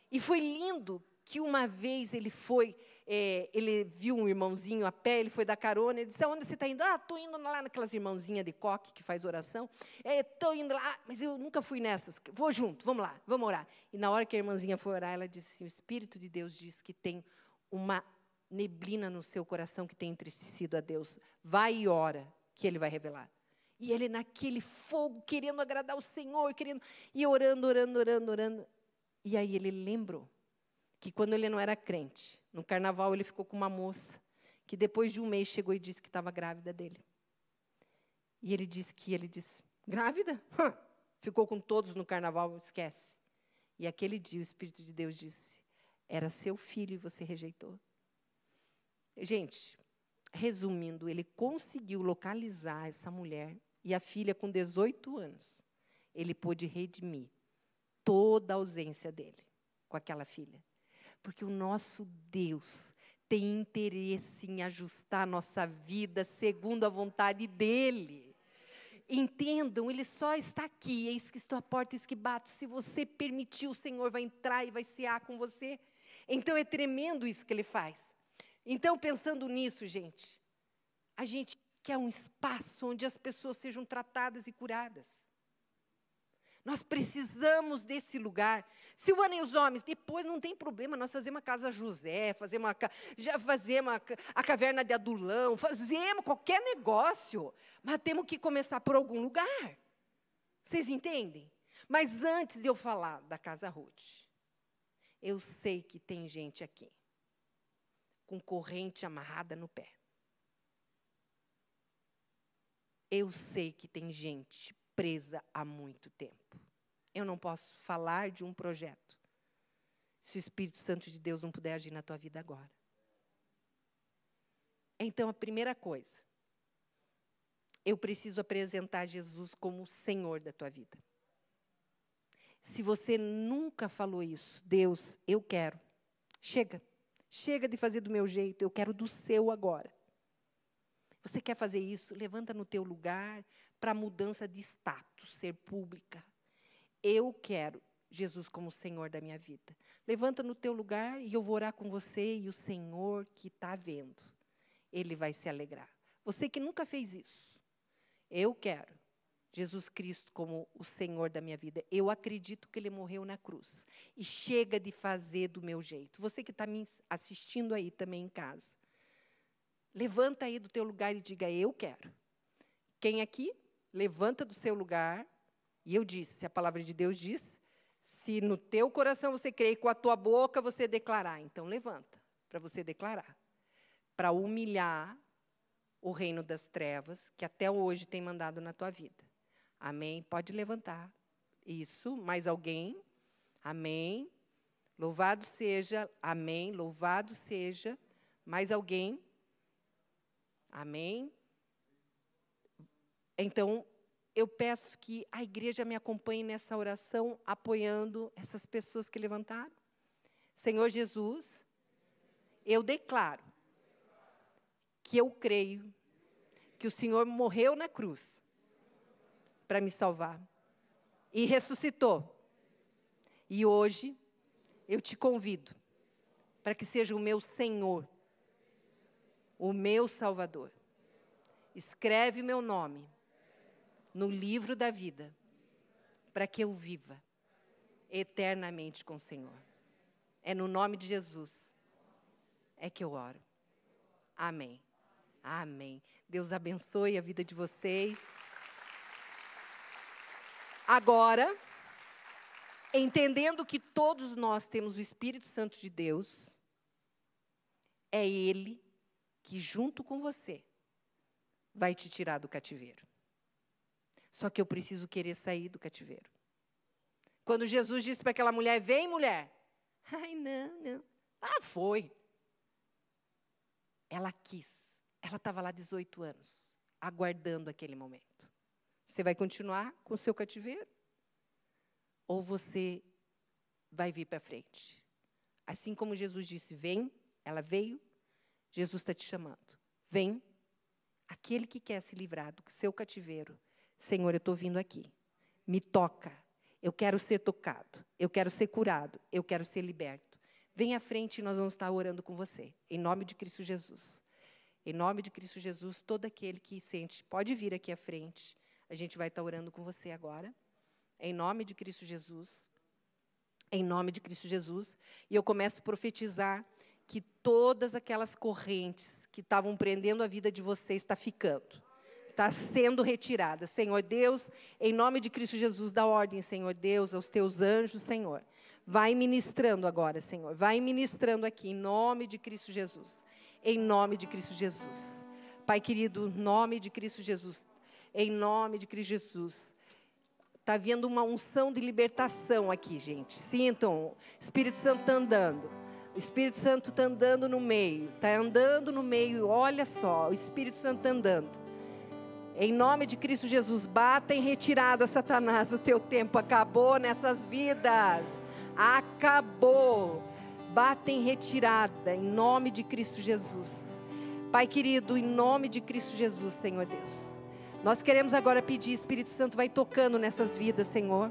E foi lindo que uma vez ele foi, é, ele viu um irmãozinho a pé, ele foi dar carona, ele disse, aonde você está indo? Ah, estou indo lá naquelas irmãozinhas de coque que faz oração. Estou é, indo lá, ah, mas eu nunca fui nessas. Vou junto, vamos lá, vamos orar. E na hora que a irmãzinha foi orar, ela disse assim, o Espírito de Deus diz que tem uma neblina no seu coração que tem entristecido a Deus. Vai e ora que ele vai revelar. E ele naquele fogo, querendo agradar o Senhor, querendo, e orando, orando, orando, orando. E aí ele lembrou que quando ele não era crente, no carnaval ele ficou com uma moça que depois de um mês chegou e disse que estava grávida dele. E ele disse que ele disse: "Grávida? Ficou com todos no carnaval, esquece". E aquele dia o espírito de Deus disse: "Era seu filho e você rejeitou". Gente, resumindo, ele conseguiu localizar essa mulher e a filha com 18 anos. Ele pôde redimir toda a ausência dele com aquela filha. Porque o nosso Deus tem interesse em ajustar a nossa vida segundo a vontade dele. Entendam, ele só está aqui, eis que estou à porta, eis que bato. Se você permitir, o Senhor vai entrar e vai cear com você. Então é tremendo isso que ele faz. Então, pensando nisso, gente, a gente quer um espaço onde as pessoas sejam tratadas e curadas. Nós precisamos desse lugar. Silvana e os homens, depois não tem problema, nós fazemos a Casa José, fazemos a, já fazemos a, a caverna de Adulão, fazemos qualquer negócio, mas temos que começar por algum lugar. Vocês entendem? Mas antes de eu falar da Casa Ruth, eu sei que tem gente aqui com corrente amarrada no pé. Eu sei que tem gente presa há muito tempo. Eu não posso falar de um projeto se o Espírito Santo de Deus não puder agir na tua vida agora. Então, a primeira coisa, eu preciso apresentar Jesus como o Senhor da tua vida. Se você nunca falou isso, Deus, eu quero. Chega. Chega de fazer do meu jeito, eu quero do seu agora. Você quer fazer isso? Levanta no teu lugar para mudança de status, ser pública. Eu quero Jesus como Senhor da minha vida. Levanta no teu lugar e eu vou orar com você e o Senhor que está vendo, Ele vai se alegrar. Você que nunca fez isso, eu quero Jesus Cristo como o Senhor da minha vida. Eu acredito que Ele morreu na cruz. E chega de fazer do meu jeito. Você que está me assistindo aí também em casa. Levanta aí do teu lugar e diga: Eu quero. Quem aqui? Levanta do seu lugar. E eu disse: a palavra de Deus diz: se no teu coração você crê e com a tua boca você declarar, então levanta para você declarar. Para humilhar o reino das trevas que até hoje tem mandado na tua vida. Amém? Pode levantar. Isso. Mais alguém? Amém. Louvado seja. Amém. Louvado seja. Mais alguém? Amém? Então, eu peço que a igreja me acompanhe nessa oração, apoiando essas pessoas que levantaram. Senhor Jesus, eu declaro que eu creio que o Senhor morreu na cruz para me salvar e ressuscitou. E hoje eu te convido para que seja o meu Senhor o meu Salvador. Escreve meu nome no livro da vida, para que eu viva eternamente com o Senhor. É no nome de Jesus é que eu oro. Amém. Amém. Deus abençoe a vida de vocês. Agora, entendendo que todos nós temos o Espírito Santo de Deus, é Ele que junto com você vai te tirar do cativeiro. Só que eu preciso querer sair do cativeiro. Quando Jesus disse para aquela mulher: Vem, mulher. Ai, não, não. Ah, foi. Ela quis. Ela estava lá 18 anos, aguardando aquele momento. Você vai continuar com o seu cativeiro? Ou você vai vir para frente? Assim como Jesus disse: Vem, ela veio, Jesus está te chamando. Vem, aquele que quer se livrar do seu cativeiro. Senhor, eu estou vindo aqui. Me toca. Eu quero ser tocado. Eu quero ser curado. Eu quero ser liberto. Vem à frente e nós vamos estar orando com você. Em nome de Cristo Jesus. Em nome de Cristo Jesus, todo aquele que sente, pode vir aqui à frente. A gente vai estar orando com você agora. Em nome de Cristo Jesus. Em nome de Cristo Jesus. E eu começo a profetizar que todas aquelas correntes que estavam prendendo a vida de você está ficando. está sendo retirada. Senhor Deus, em nome de Cristo Jesus, dá ordem, Senhor Deus, aos teus anjos, Senhor. Vai ministrando agora, Senhor. Vai ministrando aqui, em nome de Cristo Jesus. Em nome de Cristo Jesus. Pai querido, nome de Cristo Jesus. Em nome de Cristo Jesus. Está havendo uma unção de libertação aqui, gente. Sintam, Espírito Santo está andando. O Espírito Santo está andando no meio. Está andando no meio. Olha só, o Espírito Santo está andando. Em nome de Cristo Jesus, bata em retirada, Satanás. O teu tempo acabou nessas vidas. Acabou. Bata em retirada, em nome de Cristo Jesus. Pai querido, em nome de Cristo Jesus, Senhor Deus. Nós queremos agora pedir, Espírito Santo, vai tocando nessas vidas, Senhor.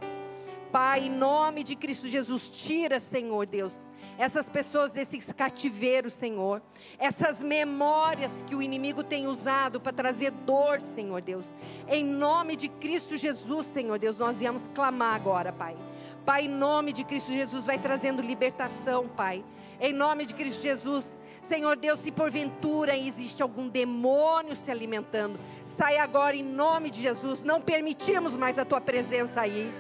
Pai, em nome de Cristo Jesus, tira, Senhor Deus, essas pessoas desses cativeiros, Senhor. Essas memórias que o inimigo tem usado para trazer dor, Senhor Deus. Em nome de Cristo Jesus, Senhor Deus, nós viemos clamar agora, Pai. Pai, em nome de Cristo Jesus, vai trazendo libertação, Pai. Em nome de Cristo Jesus, Senhor Deus, se porventura existe algum demônio se alimentando, sai agora em nome de Jesus. Não permitimos mais a tua presença aí.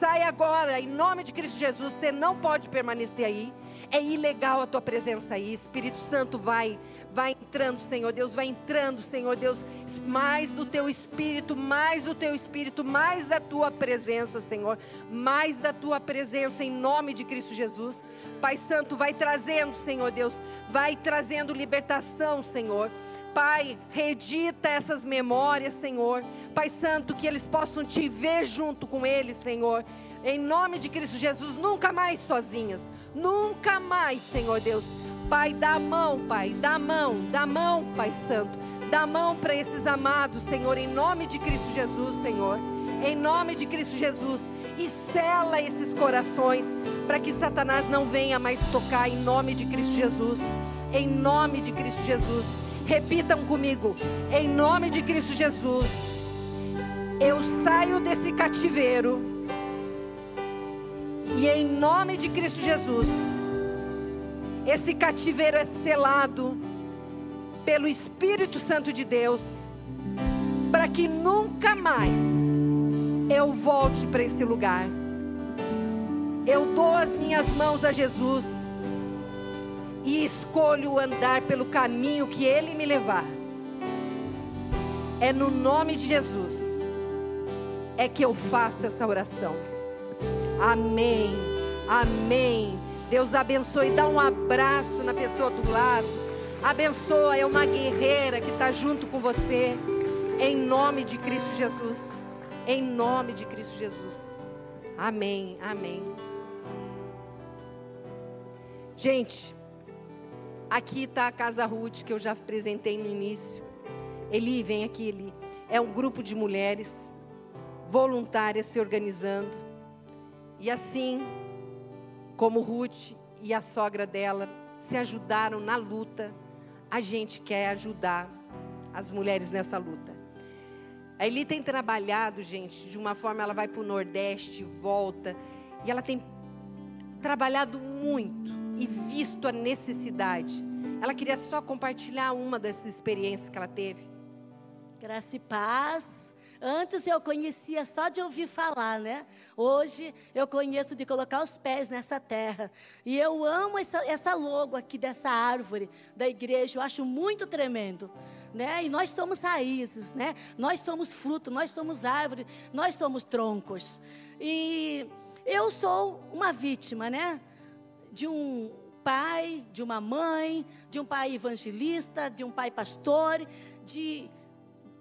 Sai agora em nome de Cristo Jesus. Você não pode permanecer aí. É ilegal a tua presença aí. Espírito Santo vai, vai entrando, Senhor Deus, vai entrando, Senhor Deus, mais do teu espírito, mais do teu espírito, mais da tua presença, Senhor, mais da tua presença em nome de Cristo Jesus. Pai Santo, vai trazendo, Senhor Deus, vai trazendo libertação, Senhor. Pai, redita essas memórias, Senhor. Pai Santo, que eles possam te ver junto com eles, Senhor em nome de Cristo Jesus, nunca mais sozinhas, nunca mais, Senhor Deus. Pai, dá a mão, Pai, dá a mão, dá a mão, Pai Santo, dá a mão para esses amados, Senhor, em nome de Cristo Jesus, Senhor, em nome de Cristo Jesus, e sela esses corações para que Satanás não venha mais tocar, em nome de Cristo Jesus, em nome de Cristo Jesus. Repitam comigo, em nome de Cristo Jesus. Eu saio desse cativeiro. E em nome de Cristo Jesus, esse cativeiro é selado pelo Espírito Santo de Deus, para que nunca mais eu volte para esse lugar. Eu dou as minhas mãos a Jesus e escolho andar pelo caminho que Ele me levar. É no nome de Jesus é que eu faço essa oração. Amém. Amém. Deus abençoe. Dá um abraço na pessoa do lado. Abençoa. É uma guerreira que está junto com você. Em nome de Cristo Jesus. Em nome de Cristo Jesus. Amém. Amém. Gente, aqui está a Casa Ruth que eu já apresentei no início. Eli, vem aqui, Eli. É um grupo de mulheres voluntárias se organizando e assim, como Ruth e a sogra dela se ajudaram na luta, a gente quer ajudar as mulheres nessa luta. A Eli tem trabalhado, gente, de uma forma, ela vai para o Nordeste, volta, e ela tem trabalhado muito e visto a necessidade. Ela queria só compartilhar uma dessas experiências que ela teve. Graça e paz. Antes eu conhecia só de ouvir falar, né? Hoje eu conheço de colocar os pés nessa terra. E eu amo essa, essa logo aqui dessa árvore da igreja. Eu acho muito tremendo. Né? E nós somos raízes, né? Nós somos fruto, nós somos árvore, nós somos troncos. E eu sou uma vítima, né? De um pai, de uma mãe, de um pai evangelista, de um pai pastor, de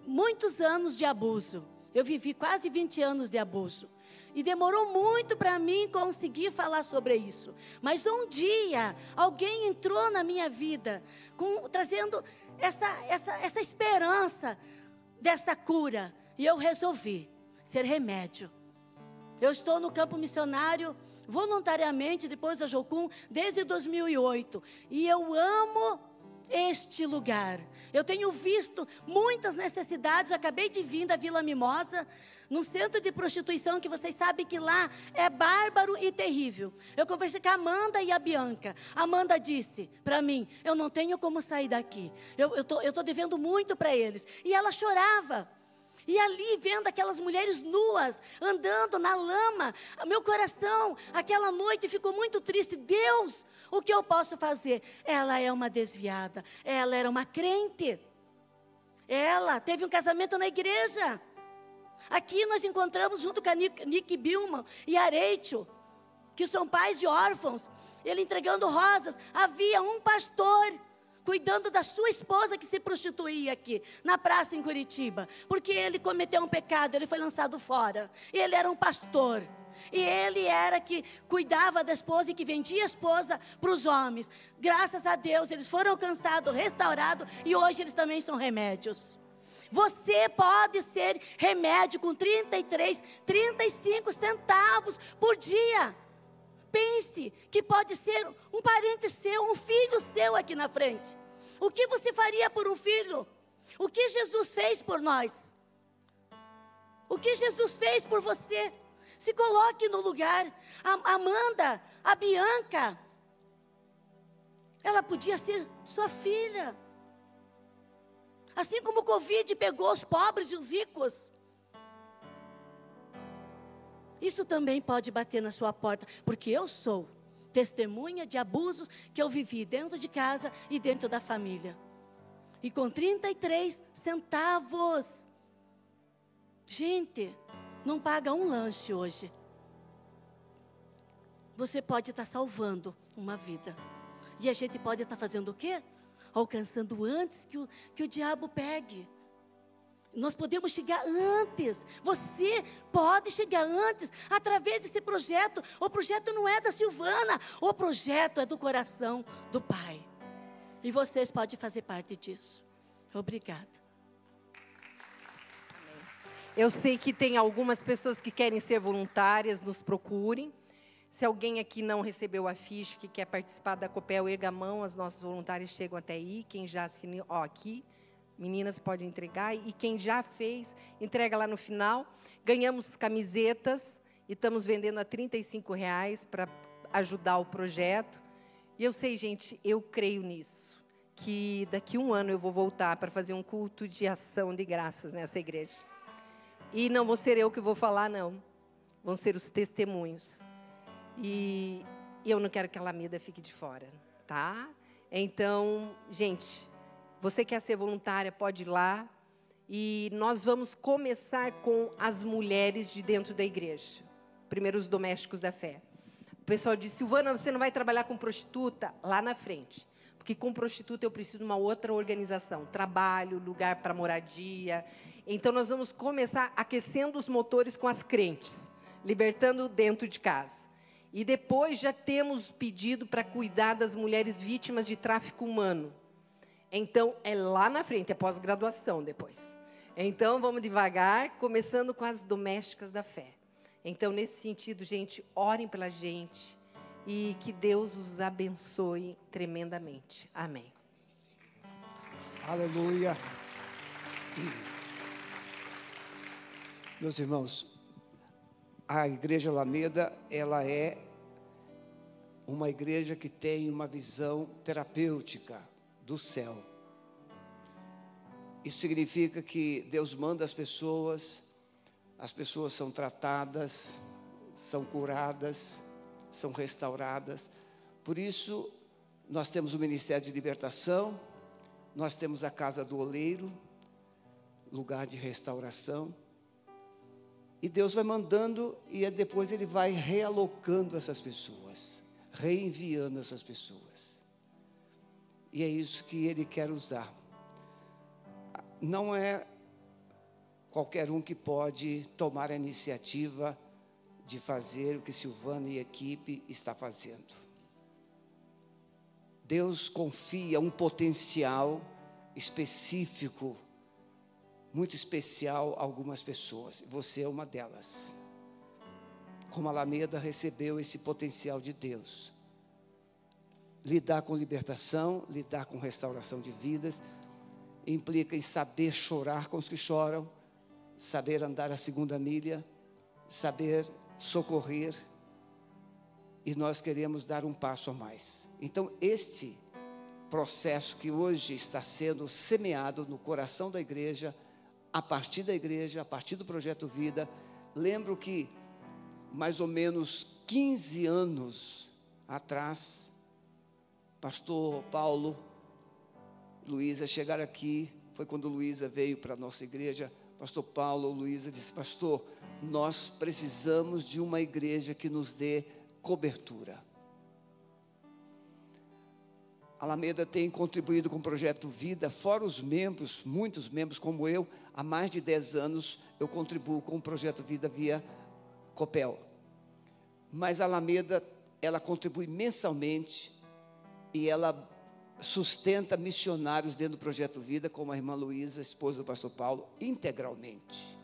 muitos anos de abuso. Eu vivi quase 20 anos de abuso. E demorou muito para mim conseguir falar sobre isso. Mas um dia, alguém entrou na minha vida, com, trazendo essa, essa, essa esperança dessa cura. E eu resolvi ser remédio. Eu estou no campo missionário voluntariamente, depois da Jocum, desde 2008. E eu amo este lugar. Eu tenho visto muitas necessidades. acabei de vir da Vila Mimosa, num centro de prostituição que vocês sabem que lá é bárbaro e terrível. Eu conversei com a Amanda e a Bianca. Amanda disse para mim: Eu não tenho como sair daqui. Eu estou eu tô devendo muito para eles. E ela chorava. E ali, vendo aquelas mulheres nuas, andando na lama, meu coração, aquela noite ficou muito triste. Deus, o que eu posso fazer? Ela é uma desviada, ela era uma crente. Ela teve um casamento na igreja. Aqui nós encontramos, junto com a Nick, Nick Billman e a Rachel, que são pais de órfãos, ele entregando rosas. Havia um pastor cuidando da sua esposa que se prostituía aqui, na praça em Curitiba, porque ele cometeu um pecado, ele foi lançado fora. Ele era um pastor. E ele era que cuidava da esposa e que vendia a esposa para os homens. Graças a Deus, eles foram alcançados, restaurados e hoje eles também são remédios. Você pode ser remédio com 33, 35 centavos por dia. Pense que pode ser um parente seu, um filho seu aqui na frente. O que você faria por um filho? O que Jesus fez por nós? O que Jesus fez por você? Se coloque no lugar. A Amanda, a Bianca, ela podia ser sua filha. Assim como o Covid pegou os pobres e os ricos. Isso também pode bater na sua porta, porque eu sou testemunha de abusos que eu vivi dentro de casa e dentro da família. E com 33 centavos. Gente, não paga um lanche hoje. Você pode estar salvando uma vida. E a gente pode estar fazendo o quê? Alcançando antes que o, que o diabo pegue. Nós podemos chegar antes. Você pode chegar antes através desse projeto. O projeto não é da Silvana, o projeto é do coração do Pai. E vocês podem fazer parte disso. Obrigada. Eu sei que tem algumas pessoas que querem ser voluntárias, nos procurem. Se alguém aqui não recebeu a ficha, que quer participar da Copel, erga a mão, as nossas voluntárias chegam até aí. Quem já assinou, ó, aqui Meninas podem entregar e quem já fez, entrega lá no final. Ganhamos camisetas e estamos vendendo a 35 reais para ajudar o projeto. E eu sei, gente, eu creio nisso, que daqui a um ano eu vou voltar para fazer um culto de ação de graças nessa igreja. E não vou ser eu que vou falar, não. Vão ser os testemunhos. E eu não quero que a Alameda fique de fora, tá? Então, gente, você quer ser voluntária, pode ir lá. E nós vamos começar com as mulheres de dentro da igreja. Primeiro, os domésticos da fé. O pessoal disse, Silvana, você não vai trabalhar com prostituta? Lá na frente. Porque com prostituta eu preciso de uma outra organização. Trabalho, lugar para moradia. Então, nós vamos começar aquecendo os motores com as crentes. Libertando dentro de casa. E depois já temos pedido para cuidar das mulheres vítimas de tráfico humano. Então, é lá na frente, é pós-graduação depois. Então, vamos devagar, começando com as domésticas da fé. Então, nesse sentido, gente, orem pela gente e que Deus os abençoe tremendamente. Amém. Aleluia. Meus irmãos, a Igreja Alameda, ela é uma igreja que tem uma visão terapêutica do céu. Isso significa que Deus manda as pessoas, as pessoas são tratadas, são curadas, são restauradas. Por isso, nós temos o Ministério de Libertação, nós temos a Casa do Oleiro, lugar de restauração. E Deus vai mandando e é depois Ele vai realocando essas pessoas, reenviando essas pessoas. E é isso que ele quer usar. Não é qualquer um que pode tomar a iniciativa de fazer o que Silvana e equipe está fazendo. Deus confia um potencial específico, muito especial a algumas pessoas. Você é uma delas. Como Alameda recebeu esse potencial de Deus lidar com libertação, lidar com restauração de vidas, implica em saber chorar com os que choram, saber andar a segunda milha, saber socorrer, e nós queremos dar um passo a mais. Então, este processo que hoje está sendo semeado no coração da igreja, a partir da igreja, a partir do projeto Vida. Lembro que mais ou menos 15 anos atrás, pastor Paulo, Luísa chegaram aqui, foi quando Luísa veio para a nossa igreja, pastor Paulo, Luísa disse, pastor, nós precisamos de uma igreja que nos dê cobertura. Alameda tem contribuído com o projeto Vida, fora os membros, muitos membros como eu, há mais de 10 anos eu contribuo com o projeto Vida via Copel. Mas a Alameda, ela contribui mensalmente e ela sustenta missionários dentro do projeto Vida, como a irmã Luísa, esposa do pastor Paulo, integralmente.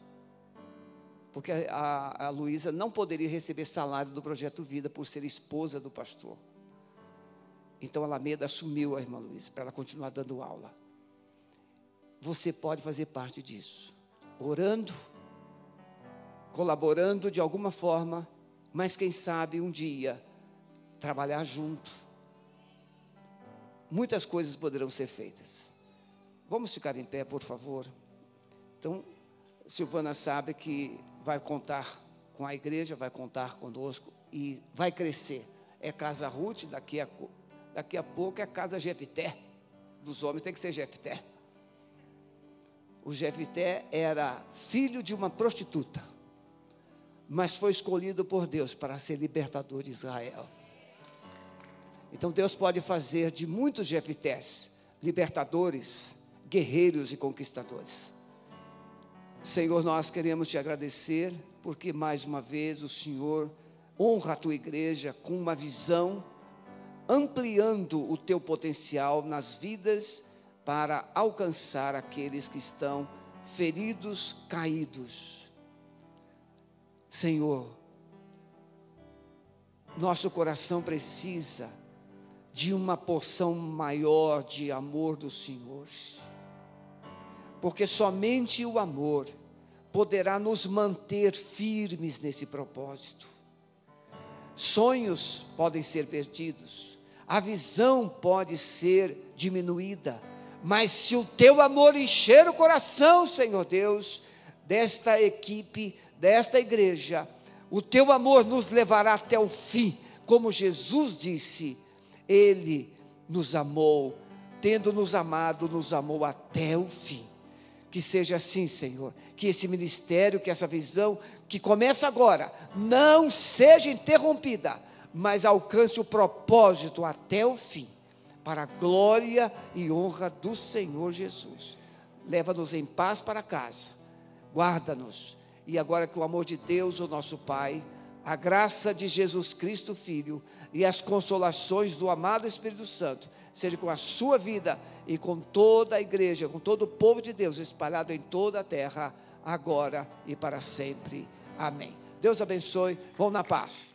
Porque a, a, a Luísa não poderia receber salário do projeto Vida por ser esposa do pastor. Então a Alameda assumiu a irmã Luísa para ela continuar dando aula. Você pode fazer parte disso, orando, colaborando de alguma forma, mas quem sabe um dia trabalhar junto. Muitas coisas poderão ser feitas. Vamos ficar em pé, por favor. Então, Silvana sabe que vai contar com a igreja, vai contar conosco e vai crescer. É Casa Ruth, daqui a Daqui a pouco é a casa Jefité. Dos homens tem que ser Jefté. O Jefité era filho de uma prostituta, mas foi escolhido por Deus para ser libertador de Israel. Então Deus pode fazer de muitos Jeftés libertadores, guerreiros e conquistadores. Senhor, nós queremos te agradecer porque mais uma vez o Senhor honra a tua igreja com uma visão ampliando o teu potencial nas vidas para alcançar aqueles que estão feridos, caídos. Senhor, nosso coração precisa de uma porção maior de amor do Senhor, porque somente o amor poderá nos manter firmes nesse propósito. Sonhos podem ser perdidos, a visão pode ser diminuída, mas se o teu amor encher o coração, Senhor Deus, desta equipe, desta igreja, o teu amor nos levará até o fim, como Jesus disse, Ele nos amou, tendo nos amado, nos amou até o fim. Que seja assim, Senhor, que esse ministério, que essa visão, que começa agora, não seja interrompida mas alcance o propósito até o fim, para a glória e honra do Senhor Jesus. Leva-nos em paz para casa, guarda-nos, e agora que o amor de Deus, o nosso Pai, a graça de Jesus Cristo, Filho, e as consolações do amado Espírito Santo, seja com a sua vida e com toda a igreja, com todo o povo de Deus espalhado em toda a terra, agora e para sempre. Amém. Deus abençoe. Vão na paz.